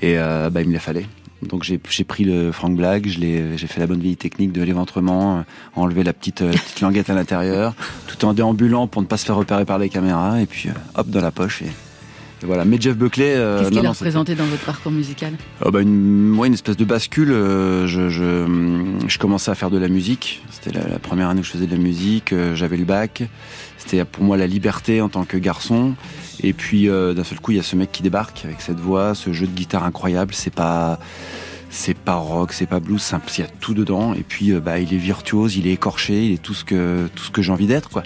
Speaker 1: et euh, bah, il me les fallait. Donc j'ai pris le Frank Black, j'ai fait la bonne vieille technique de l'éventrement, euh, enlever la petite, euh, la petite languette à l'intérieur, tout en déambulant pour ne pas se faire repérer par les caméras et puis euh, hop dans la poche et, et voilà. Mais Jeff Buckley, euh,
Speaker 3: Qu'est-ce qu'il a représenté dans votre parcours musical?
Speaker 1: Oh bah une, ouais, une espèce de bascule. euh, Je, je, je commençais à faire de la musique. C'était la, la première année où je faisais de la musique. euh, J'avais le bac. C'était pour moi la liberté en tant que garçon. Et puis euh, d'un seul coup, il y a ce mec qui débarque avec cette voix, ce jeu de guitare incroyable. C'est pas c'est pas rock, c'est pas blues, il y a tout dedans. Et puis euh, bah il est virtuose, il est écorché, il est tout ce que tout j'ai envie d'être quoi.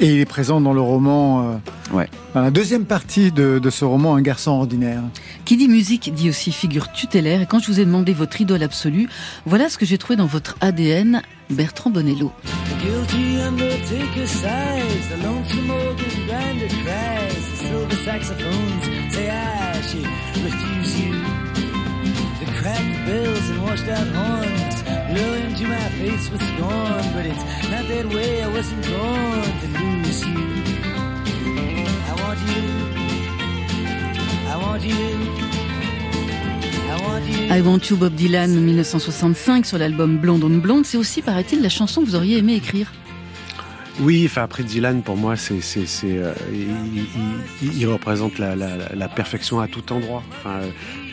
Speaker 2: Et il est présent dans le roman, euh,
Speaker 1: Ouais.
Speaker 2: dans la deuxième partie de, de ce roman, Un garçon ordinaire.
Speaker 3: Qui dit musique dit aussi figure tutélaire. Et quand je vous ai demandé votre idole absolue, voilà ce que j'ai trouvé dans votre ADN, Bertrand Bonello.
Speaker 6: The guilty undertaker sighs, the lonesome organ grinder cries, the silver saxophones say I should refuse you. The cracked bells and washed out horns blow into my face with scorn, but it's not that way. I wasn't born to. I want you.
Speaker 3: Bob Dylan 1965 sur l'album Blonde on Blonde, c'est aussi, paraît-il, la chanson que vous auriez aimé écrire.
Speaker 4: Oui, enfin après Dylan, pour moi, c'est c'est c'est euh, il, il- il représente la, la, la perfection à tout endroit. Enfin,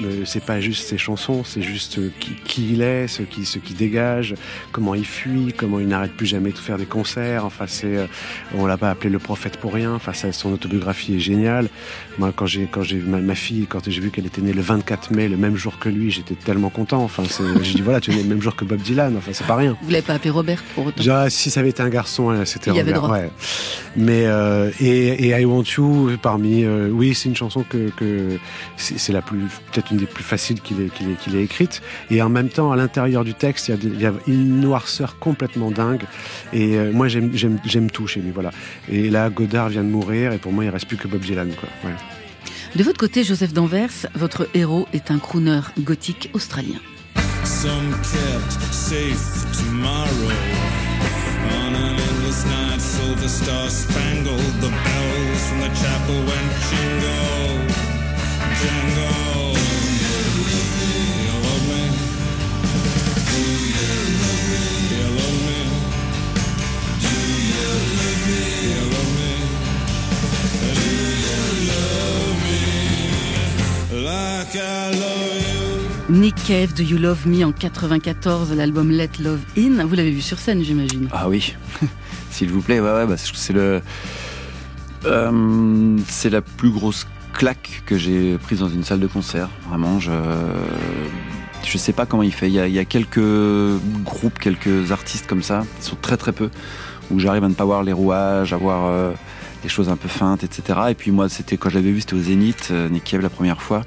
Speaker 4: euh, c'est pas juste ses chansons, c'est juste euh, qui, qui il est, ce qui ce qui dégage, comment il fuit, comment il n'arrête plus jamais de faire des concerts. Enfin, c'est euh, on l'a pas appelé le prophète pour rien. Enfin, ça, son autobiographie est géniale. Moi, quand j'ai quand j'ai vu ma, ma fille, quand j'ai vu qu'elle était née le 24 mai, le même jour que lui, j'étais tellement content. Enfin, j'ai dit voilà, tu es né le même jour que Bob Dylan. Enfin, c'est pas rien.
Speaker 3: Vous l'avez pas appelé Robert pour autant?
Speaker 4: Déjà, si ça avait été un garçon, euh, c'était
Speaker 3: y avait droit.
Speaker 4: ouais. Mais euh, et, et I Want You parmi euh, oui, c'est une chanson que, que c'est la plus peut-être une des plus faciles qu'il ait, qu'il ait, qu'il ait écrite. Et en même temps, à l'intérieur du texte, il y a, des- il y a une noirceur complètement dingue. Et euh, moi, j'aime j'aime j'aime tout chez lui, voilà. Et là, Godard vient de mourir, et pour moi, il reste plus que Bob Dylan, quoi. Ouais.
Speaker 3: De votre côté, Joseph Danvers, votre héros est un crooner gothique australien.
Speaker 5: Some kept safe for tomorrow. On this night, silver star spangled. The bells from the chapel went jingle, jangle. You love me? Do you love me?
Speaker 10: Do You love me? Do you love me? You love me? Do you love me? Like I love.
Speaker 3: Nick Cave de You Love Me en 94, l'album Let Love In. Vous l'avez vu sur scène, j'imagine.
Speaker 1: Ah oui, s'il vous plaît, ouais, ouais, bah, c'est le, euh, c'est la plus grosse claque que j'ai prise dans une salle de concert. Vraiment, je, je sais pas comment il fait. Il y, a, quelques groupes, quelques artistes comme ça, qui sont très très peu, où j'arrive à ne pas voir les rouages, à voir euh, des choses un peu feintes, etc. Et puis moi, c'était quand je vu, c'était au Zénith, euh, Nick Cave la première fois.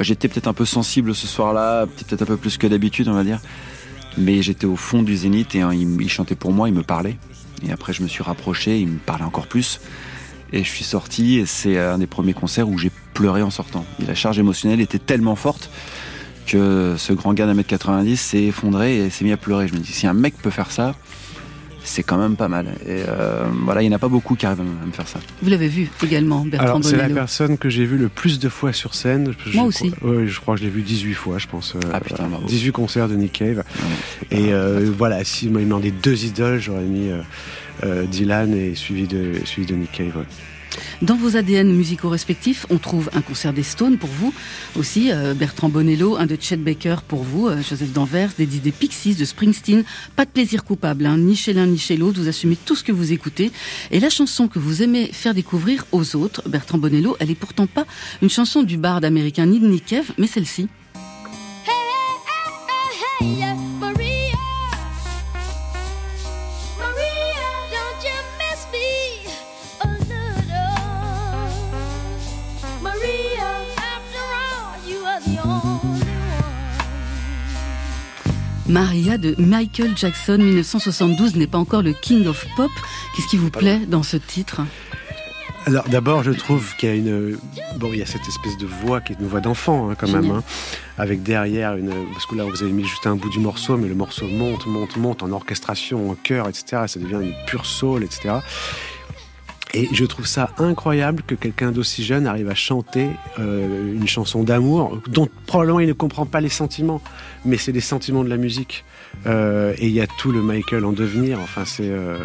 Speaker 1: J'étais peut-être un peu sensible ce soir-là, peut-être un peu plus que d'habitude, on va dire. Mais j'étais au fond du Zénith et hein, il, chantait pour moi, il me parlait. Et après, je me suis rapproché, il me parlait encore plus. Et je suis sorti et c'est un des premiers concerts où j'ai pleuré en sortant. La charge émotionnelle était tellement forte que ce grand gars d'un mètre 90 s'est effondré et s'est mis à pleurer. Je me dis, si un mec peut faire ça, c'est quand même pas mal. Et euh, voilà, il n'y en a pas beaucoup qui arrivent à me faire ça.
Speaker 3: Vous l'avez vu également, Bertrand
Speaker 4: Alors, c'est la personne que j'ai vu le plus de fois sur scène. Je-
Speaker 3: Moi
Speaker 4: je
Speaker 3: aussi.
Speaker 4: ouais, je crois que je l'ai vu 18 fois, je pense. euh,
Speaker 1: Ah, putain, bravo.
Speaker 4: 18 concerts de Nick Cave. Et euh, voilà, si il m'a demandé deux idoles, j'aurais mis euh, euh, Dylan et suivi de, suivi de Nick Cave. ouais.
Speaker 3: Dans vos ADN musicaux respectifs, on trouve un concert des Stones pour vous, aussi euh, Bertrand Bonello, un de Chet Baker pour vous, euh, Joseph Danvers, des, des Pixies, de Springsteen. Pas de plaisir coupable, hein, ni chez l'un ni chez l'autre. Vous assumez tout ce que vous écoutez. Et la chanson que vous aimez faire découvrir aux autres, Bertrand Bonello, elle est pourtant pas une chanson du bard américain ni de Nick Cave, mais celle-ci.
Speaker 11: Maria
Speaker 3: de Michael Jackson, 1972, n'est pas encore le King of Pop. Qu'est-ce qui vous plaît dans ce titre?
Speaker 4: Alors d'abord, je trouve qu'il y a une bon, il y a cette espèce de voix qui est une voix d'enfant hein, quand même, hein, avec derrière une parce que là vous avez mis juste un bout du morceau, mais le morceau monte, monte, monte en orchestration, en chœur, etc. Ça devient une pure soul, etc. Et je trouve ça incroyable que quelqu'un d'aussi jeune arrive à chanter euh, une chanson d'amour dont probablement il ne comprend pas les sentiments, mais c'est les sentiments de la musique. Euh, et il y a tout le Michael en devenir. Enfin, c'est, euh,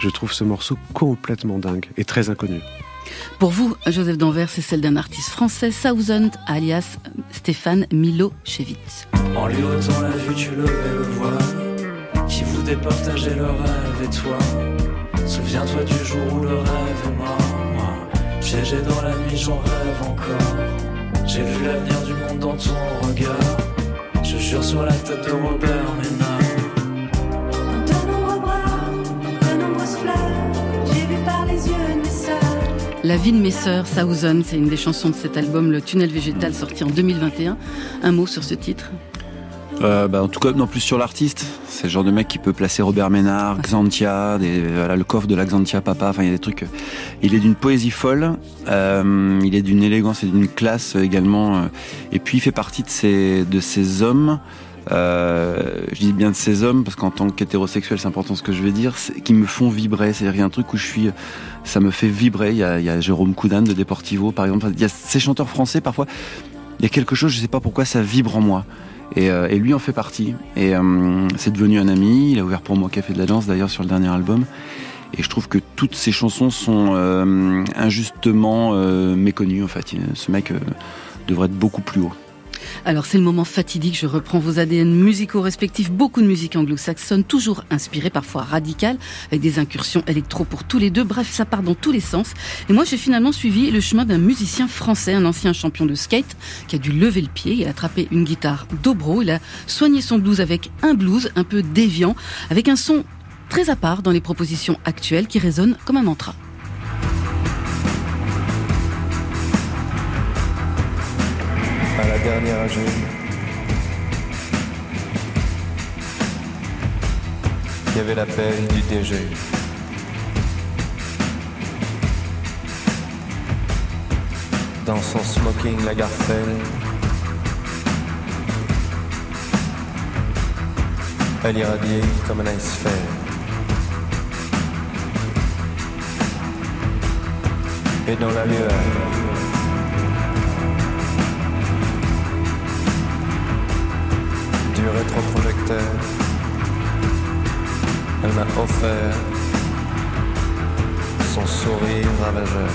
Speaker 4: je trouve ce morceau complètement dingue et très inconnu.
Speaker 3: Pour vous, Joseph Danvers, c'est celle d'un artiste français, Thousand, alias Stéphane Milošević.
Speaker 6: En lui ôtant la vue, tu levais le voile qui vous départageait le rêve et toi. Souviens-toi du jour où le rêve est mort. Moi, piégé dans la nuit, j'en rêve encore. J'ai vu l'avenir du monde dans ton regard. Je jure sur la tête de Robert Ménard.
Speaker 11: Dans de nombreux bras, de nombreuses fleurs, j'ai vu par les yeux de mes sœurs.
Speaker 3: La vie de mes sœurs, Thousand, c'est une des chansons de cet album, Le Tunnel Végétal, sorti en 2021. Un mot sur ce titre?
Speaker 1: Euh, bah, en tout cas, non plus sur l'artiste. C'est le genre de mec qui peut placer Robert Ménard, Xantia, des, voilà, le coffre de la Xantia Papa. Enfin, il y a des trucs. euh, Il est d'une poésie folle. euh, il est d'une élégance et d'une classe également. et puis, il fait partie de ces, de ces hommes. euh, je dis bien de ces hommes parce qu'en tant qu'hétérosexuel, c'est important ce que je vais dire, qui me font vibrer. C'est-à-dire qu'il y a un truc où je suis, ça me fait vibrer. Il y a, il y a Jérôme Coudan de Deportivo, par exemple. Il y a ces chanteurs français parfois. Il y a quelque chose, je sais pas pourquoi, ça vibre en moi. Et, euh, et lui en fait partie. Et euh, c'est devenu un ami. Il a ouvert pour moi Café de la Danse d'ailleurs sur le dernier album. Et je trouve que toutes ces chansons sont euh, injustement méconnues en fait. Ce mec devrait être beaucoup plus haut.
Speaker 3: Alors c'est le moment fatidique, je reprends vos ADN musicaux respectifs, beaucoup de musique anglo-saxonne, toujours inspirée, parfois radicale, avec des incursions électro pour tous les deux, bref, ça part dans tous les sens. Et moi j'ai finalement suivi le chemin d'un musicien français, un ancien champion de skate, qui a dû lever le pied, il a attrapé une guitare dobro, il a soigné son blues avec un blues un peu déviant, avec un son très à part dans les propositions actuelles qui résonnent comme un mantra.
Speaker 12: À dernière âgée. Il y avait l'appel du DG. Dans son smoking, la garfelle. Elle irradiait comme un iceberg. Et dans la lueur, rétroprojecteur. Elle m'a offert son sourire ravageur.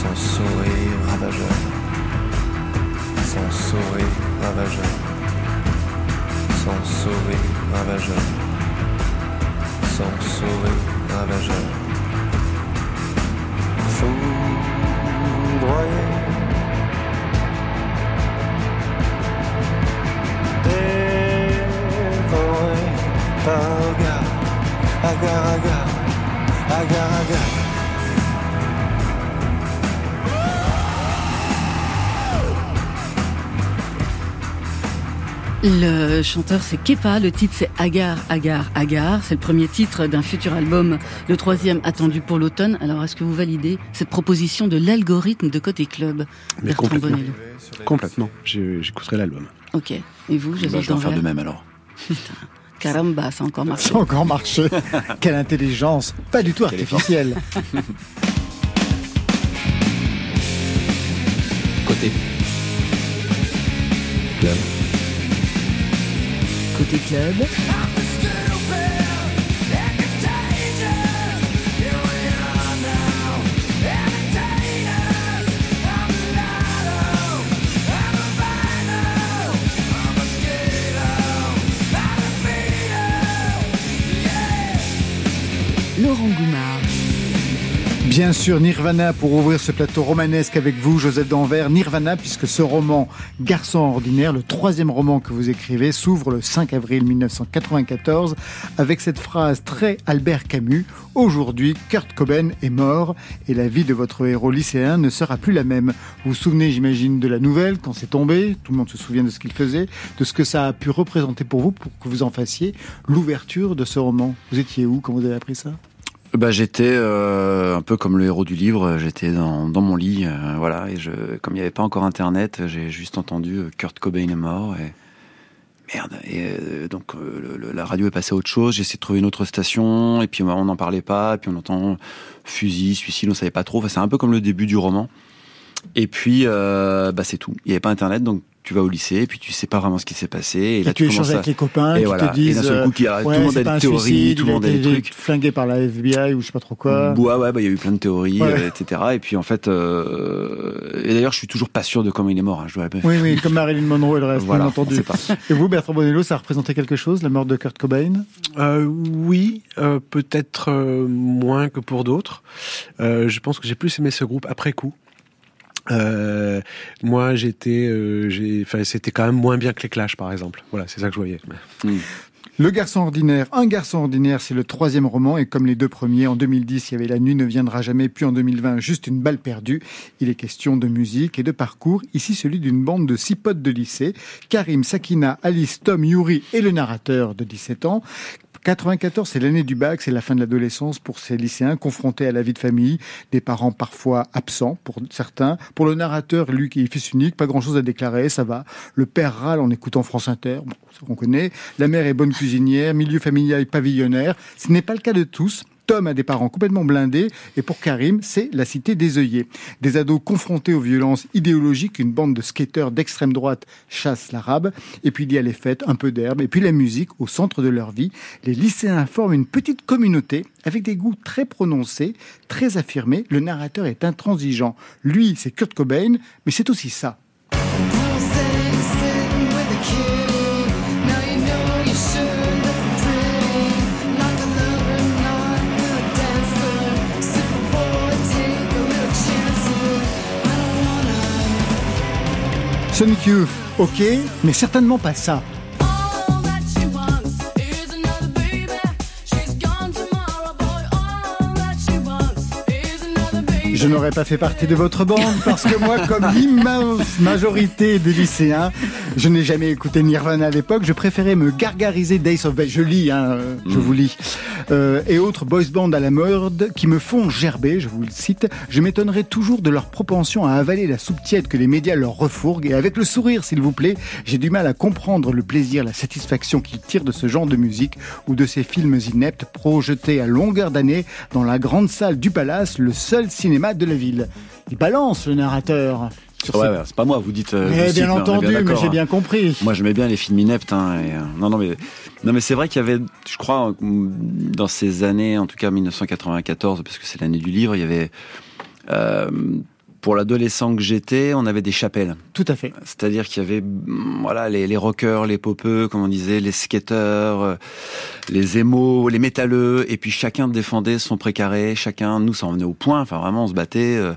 Speaker 12: Son sourire ravageur. Son sourire ravageur. Son sourire ravageur. Son sourire ravageur. Foudroyé. Par agar, agar, agar, agar, agar.
Speaker 3: Le chanteur c'est Kepa, le titre c'est Agar, Agar, Agar. C'est le premier titre d'un futur album, le troisième attendu pour l'automne. Alors est-ce que vous validez cette proposition de l'algorithme de Côté Club
Speaker 4: Mais
Speaker 3: Bertrand
Speaker 4: complètement.
Speaker 3: Bonello
Speaker 4: Complètement. J'écouterai l'album.
Speaker 3: Ok. Et vous,
Speaker 1: Bah, je vais en faire de même alors.
Speaker 3: Caramba, ça a encore marché.
Speaker 2: Ça a encore marché. Quelle intelligence. Pas du tout artificielle.
Speaker 9: Côté. Club.
Speaker 3: Côté Club, Laurent Goumard.
Speaker 2: Bien sûr, Nirvana pour ouvrir ce plateau romanesque avec vous, Joseph Danvers. Nirvana, puisque ce roman Garçon ordinaire, le troisième roman que vous écrivez, s'ouvre le 5 avril 1994 avec cette phrase très Albert Camus. Aujourd'hui, Kurt Cobain est mort et la vie de votre héros lycéen ne sera plus la même. Vous vous souvenez, j'imagine, de la nouvelle quand c'est tombé. Tout le monde se souvient de ce qu'il faisait, de ce que ça a pu représenter pour vous, pour que vous en fassiez l'ouverture de ce roman. Vous étiez où quand vous avez appris ça?
Speaker 1: Bah, j'étais euh, un peu comme le héros du livre, j'étais dans, mon lit, euh, voilà, et comme il n'y avait pas encore internet, j'ai juste entendu euh, Kurt Cobain est mort, et merde, et donc la radio est passée à autre chose, j'ai essayé de trouver une autre station, et puis euh, on n'en parlait pas, et puis on entend fusil, suicide, on savait pas trop, enfin, c'est un peu comme le début du roman, et puis euh, bah, c'est tout, il n'y avait pas internet, donc tu vas au lycée, et puis tu sais pas vraiment ce qui s'est passé, et,
Speaker 2: Et,
Speaker 1: là
Speaker 2: tu
Speaker 1: commences
Speaker 2: échanges
Speaker 1: à-
Speaker 2: avec les copains
Speaker 1: et
Speaker 2: qui
Speaker 1: voilà,
Speaker 2: te disent
Speaker 1: et d'un seul coup, qui
Speaker 2: euh, ouais,
Speaker 1: tout le monde a des théories,
Speaker 2: suicide,
Speaker 1: tout le monde a des
Speaker 2: été
Speaker 1: trucs.
Speaker 2: flingué par la FBI ou je sais pas trop quoi.
Speaker 1: Ouais, ouais, bah, il y a eu plein de théories,
Speaker 2: Ouais.
Speaker 1: euh, etc. Et puis en fait, euh, et d'ailleurs, je suis toujours pas sûr de comment il est mort. hein, je dois
Speaker 2: Oui, oui, comme Marilyn Monroe et le reste,
Speaker 1: Voilà,
Speaker 2: bien entendu.
Speaker 1: pas.
Speaker 2: Et vous, Bertrand Bonello, ça représentait quelque chose, la mort de Kurt Cobain?
Speaker 4: Euh, oui, euh, peut-être euh, moins que pour d'autres. Euh, je pense que j'ai plus aimé ce groupe après coup. Euh, moi, j'étais, euh, c'était quand même moins bien que les Clash, par exemple. Voilà, c'est ça que je voyais.
Speaker 2: Le garçon ordinaire, un garçon ordinaire, c'est le troisième roman et comme les deux premiers, en 2010, il y avait La nuit ne viendra jamais, puis en 2020, juste une balle perdue. Il est question de musique et de parcours, ici celui d'une bande de six potes de lycée, Karim, Sakina, Alice, Tom, Yuri et le narrateur de 17 ans. 94, c'est l'année du bac, c'est la fin de l'adolescence pour ces lycéens confrontés à la vie de famille, des parents parfois absents pour certains. Pour le narrateur, lui qui est fils unique, pas grand chose à déclarer, ça va. Le père râle en écoutant France Inter, bon, qu'on connaît. La mère est bonne cuisinière, milieu familial pavillonnaire. Ce n'est pas le cas de tous. Tom a des parents complètement blindés et pour Karim, c'est la cité des œillets. Des ados confrontés aux violences idéologiques, une bande de skateurs d'extrême droite chasse l'arabe et puis il y a les fêtes, un peu d'herbe et puis la musique au centre de leur vie. Les lycéens forment une petite communauté avec des goûts très prononcés, très affirmés. Le narrateur est intransigeant. Lui, c'est Kurt Cobain, mais c'est aussi ça. Sonic Youth, ok, mais certainement pas ça. Je n'aurais pas fait partie de votre bande parce que moi, comme l'immense majorité des lycéens, je n'ai jamais écouté Nirvana à l'époque. Je préférais me gargariser Days of Bay. Je lis, hein, euh, je vous lis. Euh, et autres boys band à la mode qui me font gerber, je vous le cite. Je m'étonnerai toujours de leur propension à avaler la soupe tiède que les médias leur refourguent. Et avec le sourire, s'il vous plaît, j'ai du mal à comprendre le plaisir, la satisfaction qu'ils tirent de ce genre de musique ou de ces films ineptes projetés à longueur d'année dans la grande salle du palace, le seul cinéma de la ville. Il balance le narrateur. Sur
Speaker 1: Ouais,
Speaker 2: cette-
Speaker 1: ouais, c'est pas moi, vous dites. euh,
Speaker 2: bien
Speaker 1: mais est
Speaker 2: entendu, mais j'ai
Speaker 1: hein.
Speaker 2: bien compris.
Speaker 1: Moi, j'aimais bien les films ineptes. Hein, et, euh, non, non, mais, non, mais c'est vrai qu'il y avait, je crois, dans ces années, en tout cas 1994, parce que c'est l'année du livre, il y avait euh, pour l'adolescent que j'étais, on avait des chapelles.
Speaker 2: Tout à fait.
Speaker 1: C'est-à-dire qu'il y avait mm, voilà les, les rockers, les popeux, comme on disait, les skateurs, les émos, les métalleux, et puis chacun défendait son précaré, chacun, nous, ça en venait au point, enfin vraiment, on se battait euh,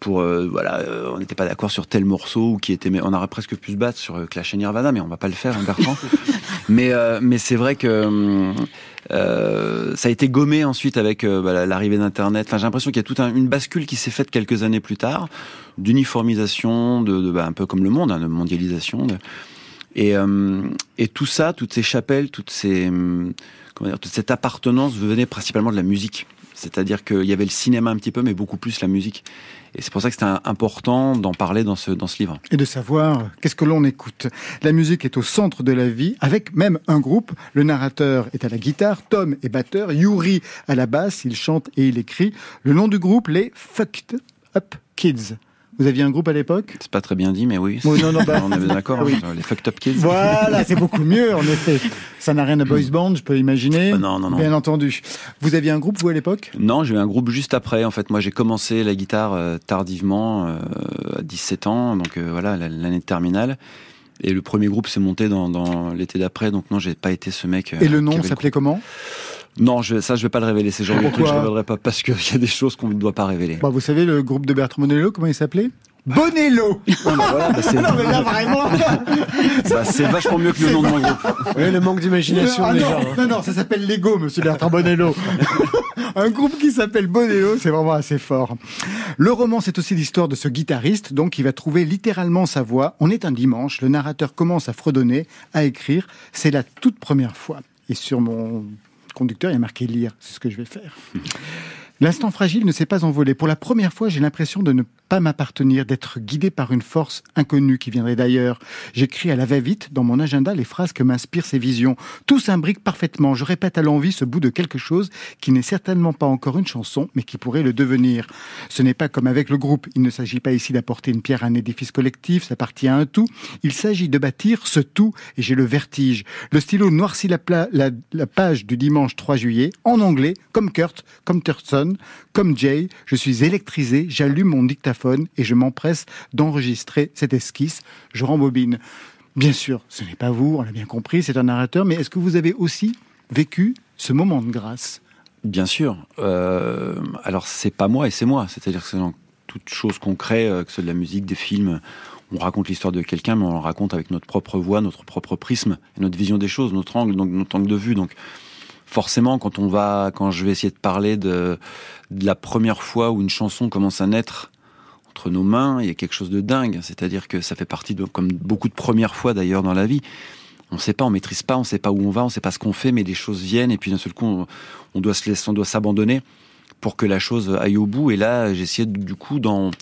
Speaker 1: pour, euh, voilà, euh, on n'était pas d'accord sur tel morceau, ou qui était, mais on aurait presque pu se battre sur euh, Clash et Nirvana, mais on va pas le faire, hein, Bertrand. mais euh, mais c'est vrai que hum, euh, ça a été gommé ensuite avec bah, l'arrivée d'Internet. Enfin, j'ai l'impression qu'il y a toute un- une bascule qui s'est faite quelques années plus tard, d'uniformisation, de, de- bah, un peu comme le monde, hein, de mondialisation. de- et, euh, et tout ça, toutes ces chapelles, toutes ces, hum, comment dire, toute cette appartenance venait principalement de la musique. C'est-à-dire qu'il y avait le cinéma un petit peu, mais beaucoup plus la musique. Et c'est pour ça que c'était important d'en parler dans ce, dans ce livre.
Speaker 2: Et de savoir qu'est-ce que l'on écoute. La musique est au centre de la vie, avec même un groupe. Le narrateur est à la guitare, Tom est batteur, Yuri à la basse, il chante et il écrit. Le nom du groupe, les Fucked Up Kids. Vous aviez un groupe à l'époque?
Speaker 1: C'est pas très bien dit, mais oui.
Speaker 2: Non, non, bah-
Speaker 1: on est d'accord.
Speaker 2: Oui.
Speaker 1: hein, les fucked up kids.
Speaker 2: Voilà, c'est beaucoup mieux en effet. Ça n'a rien à boys band, je peux imaginer.
Speaker 1: Euh, non, non, non.
Speaker 2: Bien entendu. Vous aviez un groupe, vous, à l'époque?
Speaker 1: Non, j'ai eu un groupe juste après. En fait, moi, j'ai commencé la guitare euh, tardivement, euh, à 17 ans, donc euh, voilà, la- l'année de terminale. Et le premier groupe s'est monté dans, dans l'été d'après, donc non, j'ai pas été ce mec. euh,
Speaker 2: Et le nom s'appelait comment?
Speaker 1: Non, je, ça, je vais pas le révéler. C'est le genre de truc que je
Speaker 2: Pourquoi
Speaker 1: révélerai pas parce qu'il y a des choses qu'on ne doit pas révéler.
Speaker 2: bah, Vous savez, le groupe de Bertrand Bonello, comment il s'appelait? Bonello
Speaker 1: Voilà, bah, c'est
Speaker 2: Non, mais là, vraiment
Speaker 1: bah, c'est vachement mieux que le nom de mon groupe.
Speaker 4: Oui, le manque d'imagination
Speaker 2: Ah
Speaker 4: des
Speaker 2: non,
Speaker 4: gens. hein.
Speaker 2: non, non, ça s'appelle Lego, monsieur Bertrand Bonello. Un groupe qui s'appelle Bonello, c'est vraiment assez fort. Le roman, c'est aussi l'histoire de ce guitariste, donc, qui va trouver littéralement sa voix. On est un dimanche, le narrateur commence à fredonner, à écrire. C'est la toute première fois. Et sur mon conducteur, il y a marqué lire. C'est ce que je vais faire. L'instant fragile ne s'est pas envolé. Pour la première fois, j'ai l'impression de ne pas m'appartenir, d'être guidé par une force inconnue qui viendrait d'ailleurs. J'écris à la va-vite dans mon agenda les phrases que m'inspirent ces visions. Tout s'imbrique parfaitement. Je répète à l'envie ce bout de quelque chose qui n'est certainement pas encore une chanson, mais qui pourrait le devenir. Ce n'est pas comme avec le groupe. Il ne s'agit pas ici d'apporter une pierre à un édifice collectif, ça appartient à un tout. Il s'agit de bâtir ce tout, et j'ai le vertige. Le stylo noircit la, pla- la- la page du dimanche 3 juillet, en anglais, comme Kurt, comme Thurston, comme Jay. Je suis électrisé, j'allume mon dictaphone et je m'empresse d'enregistrer cette esquisse. Je rembobine. Bien sûr, ce n'est pas vous, on l'a bien compris, c'est un narrateur, mais est-ce que vous avez aussi vécu ce moment de grâce?
Speaker 1: Bien sûr. Euh, alors c'est pas moi et c'est moi. C'est-à-dire que dans toute chose qu'on euh, que ce soit de la musique, des films, on raconte l'histoire de quelqu'un, mais on le raconte avec notre propre voix, notre propre prisme, notre vision des choses, notre angle, donc notre angle de vue. Donc forcément, quand on va, quand je vais essayer de parler de la première fois où une chanson commence à naître nos mains, il y a quelque chose de dingue. C'est-à-dire que ça fait partie de, comme beaucoup de premières fois d'ailleurs dans la vie. On ne sait pas, on maîtrise pas, on ne sait pas où on va, on ne sait pas ce qu'on fait, mais les choses viennent et puis d'un seul coup, on, doit se laisser, on doit s'abandonner pour que la chose aille au bout. Et là, essayé du coup dans,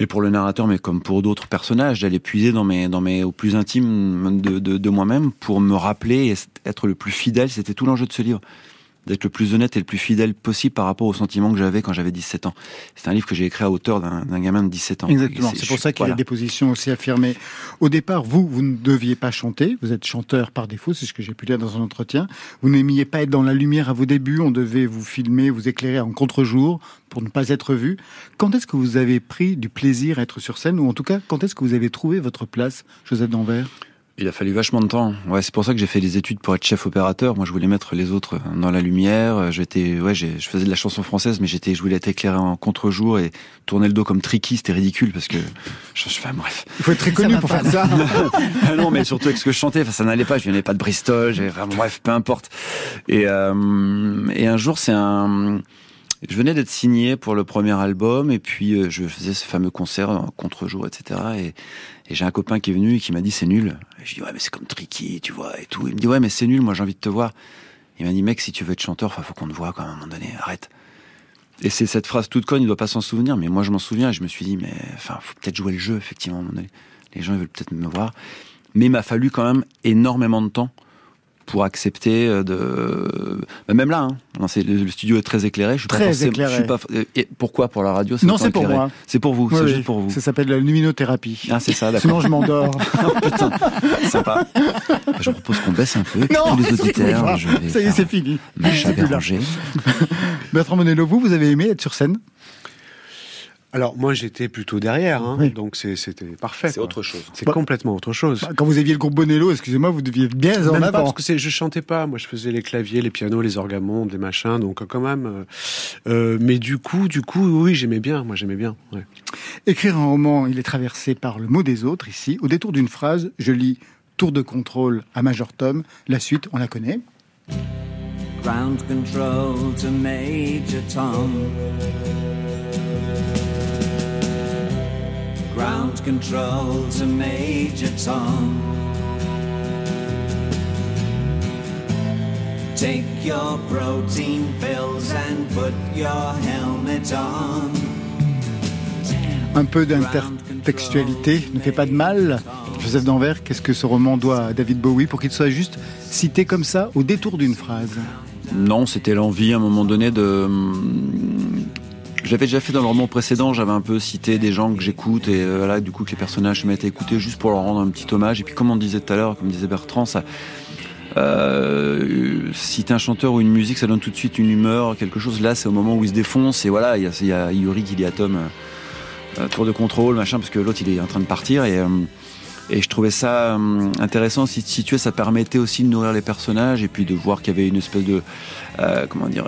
Speaker 1: mais pour le narrateur, mais comme pour d'autres personnages, d'aller puiser dans mes, dans mes, au plus intime de, de, de moi-même pour me rappeler et être le plus fidèle. C'était tout l'enjeu de ce livre. D'être le plus honnête et le plus fidèle possible par rapport aux sentiments que j'avais quand j'avais 17 ans. C'est un livre que j'ai écrit à hauteur d'un gamin de 17 ans.
Speaker 2: Exactement, c'est pour ça qu'il y a des positions aussi affirmées. Au départ, vous, vous ne deviez pas chanter, vous êtes chanteur par défaut, c'est ce que j'ai pu lire dans un entretien. Vous n'aimiez pas être dans la lumière à vos débuts, on devait vous filmer, vous éclairer en contre-jour pour ne pas être vu. Quand est-ce que vous avez pris du plaisir à être sur scène, ou en tout cas, quand est-ce que vous avez trouvé votre place, Joseph Danvers?
Speaker 1: Il a fallu vachement de temps. Ouais, c'est pour ça que j'ai fait des études pour être chef opérateur. Moi, je voulais mettre les autres dans la lumière. J'étais, ouais, j'ai- je faisais de la chanson française, mais j'étais, je voulais être éclairé en contre-jour et tourner le dos comme Tricky. C'était ridicule parce que, je, je, enfin, bref.
Speaker 2: Il faut être très connu pour faire ça.
Speaker 1: Ah non, mais surtout avec ce que je chantais, enfin, ça n'allait pas. Je venais pas de Bristol. Bref, peu importe. Et, euh, et un jour, c'est un, je venais d'être signé pour le premier album et puis euh, je faisais ce fameux concert en contre-jour, etc. Et, j'ai un copain qui est venu et qui m'a dit c'est nul. Et je dis ouais mais c'est comme Tricky, tu vois et tout. Il me dit ouais mais c'est nul, moi j'ai envie de te voir. Il m'a dit mec si tu veux être chanteur, faut qu'on te voit quand même à un moment donné, arrête. Et c'est cette phrase toute conne, il doit pas s'en souvenir, mais moi je m'en souviens et je me suis dit mais enfin faut peut-être jouer le jeu effectivement à un moment donné. Les gens ils veulent peut-être me voir, mais il m'a fallu quand même énormément de temps pour accepter euh, de bah, même là hein, le, studio est très éclairé je suis
Speaker 2: Très
Speaker 1: pas
Speaker 2: éclairé.
Speaker 1: je suis pas et pourquoi pour la radio
Speaker 2: Non, c'est pour moi.
Speaker 1: c'est pour vous
Speaker 2: Oui,
Speaker 1: c'est
Speaker 2: oui,
Speaker 1: juste pour vous
Speaker 2: Ça s'appelle la luminothérapie.
Speaker 1: ah c'est ça
Speaker 2: Sinon, je m'endors.
Speaker 1: Oh, putain sympa je propose qu'on baisse un peu
Speaker 2: non,
Speaker 1: tous les auditeurs je vais
Speaker 2: ça y est, c'est fini.
Speaker 1: ma
Speaker 2: C'est
Speaker 1: chat
Speaker 2: plus là.
Speaker 1: dérangée.
Speaker 2: Bertrand Bonello, vous, vous avez aimé être sur scène?
Speaker 4: Alors moi j'étais plutôt derrière, hein,
Speaker 2: Oui.
Speaker 4: donc c'était parfait.
Speaker 1: C'est autre chose.
Speaker 4: C'est
Speaker 2: Bah,
Speaker 4: complètement autre chose.
Speaker 2: Bah, Quand vous aviez le groupe Bonello, excusez-moi, vous deviez bien en
Speaker 4: Même pas
Speaker 2: avant.
Speaker 4: parce que je chantais pas, moi je faisais les claviers, les pianos, les orgamondes, les machins, donc euh, quand même. euh, euh, mais du coup, du coup, oui, j'aimais bien, moi j'aimais bien. ouais.
Speaker 2: Écrire un roman, il est traversé par le mot des autres ici. Au détour d'une phrase, je lis Tour de contrôle à Major Tom. La suite, on la connaît.
Speaker 6: Ground control to Major Tom. Ground control to Major Tom. Take your protein pills and put your helmet on.
Speaker 2: Un peu d'intertextualité ne fait pas de mal. Joseph Danvers, qu'est-ce que ce roman doit à David Bowie pour qu'il soit juste cité comme ça au détour d'une phrase?
Speaker 1: Non, c'était l'envie à un moment donné de. J'avais déjà fait dans le roman précédent, j'avais un peu cité des gens que j'écoute et euh, voilà, du coup que les personnages se mettent à écouter juste pour leur rendre un petit hommage. Et puis comme on disait tout à l'heure, comme disait Bertrand, ça. Euh, citer un chanteur ou une musique, ça donne tout de suite une humeur, quelque chose. Là, c'est au moment où il se défonce et voilà, il y a, Yuri qui dit à Tom tour de contrôle, machin, parce que l'autre il est en train de partir et. euh, je trouvais ça intéressant si situé, ça permettait aussi de nourrir les personnages et puis de voir qu'il y avait une espèce de comment dire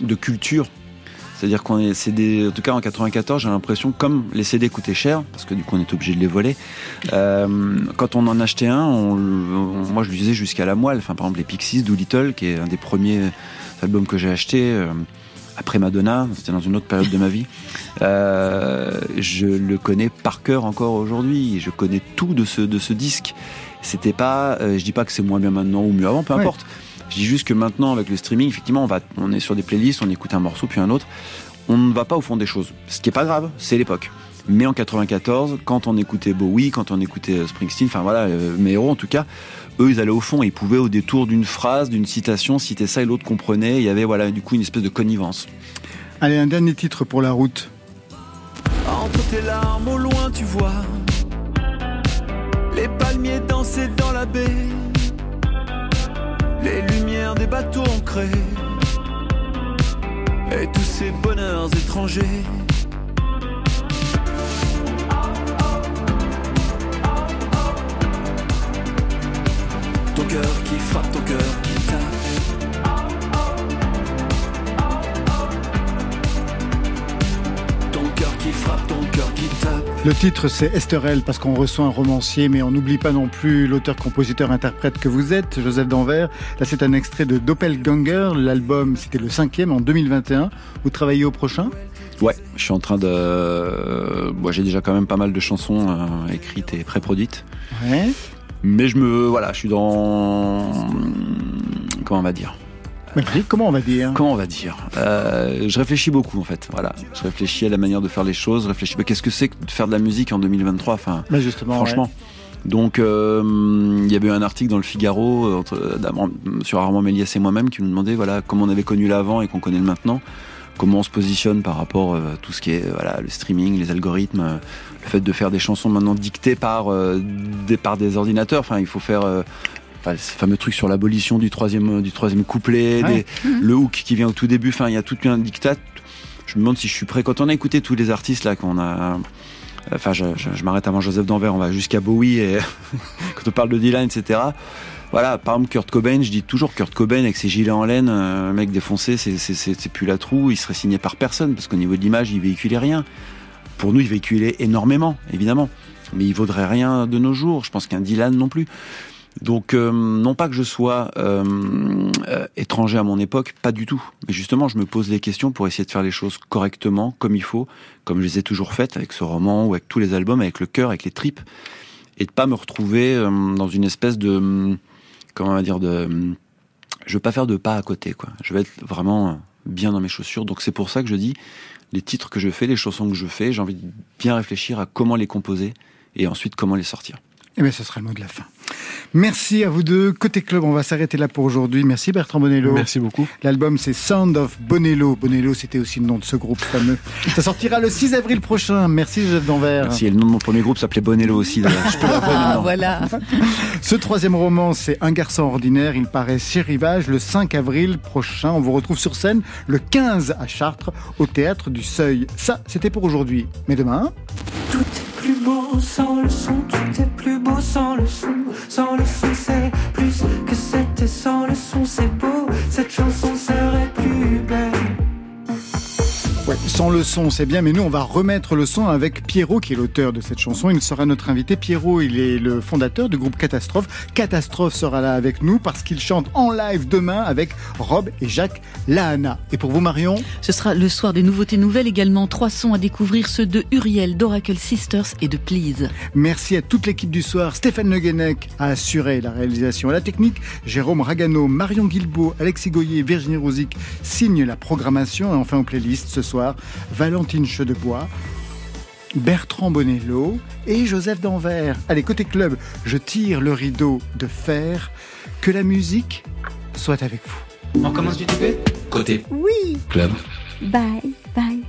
Speaker 1: de culture. C'est-à-dire qu'on est CD, en tout cas en 94, j'ai l'impression comme les CD coûtaient cher parce que du coup on était obligé de les voler. euh, quand on en achetait un, on, on- moi je le disais jusqu'à la moelle. Enfin par exemple les Pixies, Doolittle, qui est un des premiers albums que j'ai acheté. euh, après Madonna, c'était dans une autre période de ma vie. Euh, je le connais par cœur encore aujourd'hui. Je connais tout de ce, de ce disque. C'était pas, euh, je dis pas que c'est moins bien maintenant ou mieux avant, peu
Speaker 2: Ouais.
Speaker 1: importe. Je dis juste que maintenant, avec le streaming, effectivement, on, va, on est sur des playlists, on écoute un morceau puis un autre. On ne va pas au fond des choses. Ce qui est pas grave, c'est l'époque. Mais en 94, quand on écoutait Bowie, quand on écoutait euh, Springsteen, enfin voilà, euh, mes héros en tout cas, eux ils allaient au fond, ils pouvaient au détour d'une phrase, d'une citation, citer ça et l'autre comprenait. Il y avait voilà du coup une espèce de connivence.
Speaker 2: Allez, un dernier titre pour la route.
Speaker 13: Entre tes larmes au loin tu vois Les palmiers danser dans la baie Les lumières des bateaux ancrés Et tous ces bonheurs étrangers
Speaker 2: Le titre, c'est Esterel, parce qu'on reçoit un romancier, mais on n'oublie pas non plus l'auteur, compositeur, interprète que vous êtes, Joseph Danvers. Là, c'est un extrait de Doppelganger. L'album, c'était le cinquième en 2021. Vous travaillez au prochain?
Speaker 1: Ouais, je suis en train de. Moi, j'ai déjà quand même pas mal de chansons euh, écrites et pré-produites.
Speaker 2: Ouais.
Speaker 1: Mais je me. Voilà, je suis dans. Comment on va dire?
Speaker 2: Comment on va dire
Speaker 1: Comment on va dire? Euh, Je réfléchis beaucoup, en fait. Voilà. Je réfléchis à la manière de faire les choses. Je réfléchis. Qu'est-ce que c'est que de faire de la musique en 2023 Enfin,
Speaker 2: Bah, justement,
Speaker 1: franchement. Donc, euh, il y avait eu un article dans le Figaro euh, entre, sur Armand Méliès et moi-même qui nous demandait voilà, comment on avait connu l'avant et qu'on connaît le maintenant, comment on se positionne par rapport à tout ce qui est voilà, le streaming, les algorithmes, le fait de faire des chansons maintenant dictées par, euh, des, par des ordinateurs. Enfin, il faut faire. euh, enfin, ce fameux truc sur l'abolition du troisième, du troisième couplet,
Speaker 2: Ouais.
Speaker 1: des- le hook qui vient au tout début. Enfin, il y a tout un dictat. Je me demande si je suis prêt. Quand on a écouté tous les artistes là, qu'on a. Enfin, je, je- je m'arrête avant Joseph Danvers, on va jusqu'à Bowie et quand on parle de Dylan, etc. Voilà, par exemple, Kurt Cobain, je dis toujours Kurt Cobain avec ses gilets en laine, euh, un mec défoncé, c'est plus la trou, il serait signé par personne parce qu'au niveau de l'image, il véhiculait rien. Pour nous, il véhiculait énormément, évidemment, mais il vaudrait rien de nos jours. Je pense qu'un Dylan non plus. Donc, euh, non pas que je sois euh, euh, étranger à mon époque, pas du tout. Mais justement, je me pose des questions pour essayer de faire les choses correctement, comme il faut, comme je les ai toujours faites avec ce roman ou avec tous les albums, avec le cœur, avec les tripes, et de pas me retrouver dans une espèce de, comment on va dire, de, je veux pas faire de pas à côté, quoi. Je vais être vraiment bien dans mes chaussures. Donc c'est pour ça que je dis, les titres que je fais, les chansons que je fais, j'ai envie de bien réfléchir à comment les composer et ensuite comment les sortir.
Speaker 2: Eh bien, ce sera le mot de la fin. Merci à vous deux. Côté club, on va s'arrêter là pour aujourd'hui. Merci Bertrand Bonello.
Speaker 4: Merci beaucoup.
Speaker 2: L'album, c'est Sound of Bonello. Bonello, c'était aussi le nom de ce groupe fameux. Ça sortira le 6 avril prochain. Merci Joseph Danvers.
Speaker 1: Merci. Et le nom de mon premier groupe s'appelait Bonello aussi. Je peux
Speaker 3: Ah, voilà.
Speaker 2: Ce troisième roman, c'est Un garçon ordinaire. Il paraît chez Rivage le 5 avril prochain. On vous retrouve sur scène le 15 à Chartres, au théâtre du Seuil. Ça, c'était pour aujourd'hui. Mais demain.
Speaker 11: Tout sans le son, tout est plus beau sans le son. Sans le son, c'est plus que c'était sans le son, c'est beau.
Speaker 2: Sans le son, c'est bien, mais nous, on va remettre le son avec Pierrot, qui est l'auteur de cette chanson. Il sera notre invité. Pierrot, il est le fondateur du groupe Catastrophe. Catastrophe sera là avec nous parce qu'il chante en live demain avec Rob et Jacques Lahana. Et pour vous, Marion
Speaker 3: Ce sera le soir des nouveautés nouvelles également. Trois sons à découvrir, ceux de Uriel, d'Oracle Sisters et de Please.
Speaker 2: Merci à toute l'équipe du soir. Stéphane Le Guenec a assuré la réalisation. À la technique, Jérôme Ragano, Marion Guilbault, Alexis Goyer, Virginie Rosic signent la programmation. Et enfin, aux playlists ce soir, Valentine Chedebois, Bertrand Bonello et Joseph Danvers. Allez, côté club, je tire le rideau de fer. Que la musique soit avec vous.
Speaker 9: On commence du toupet Côté
Speaker 2: Oui
Speaker 9: club.
Speaker 7: Bye, bye.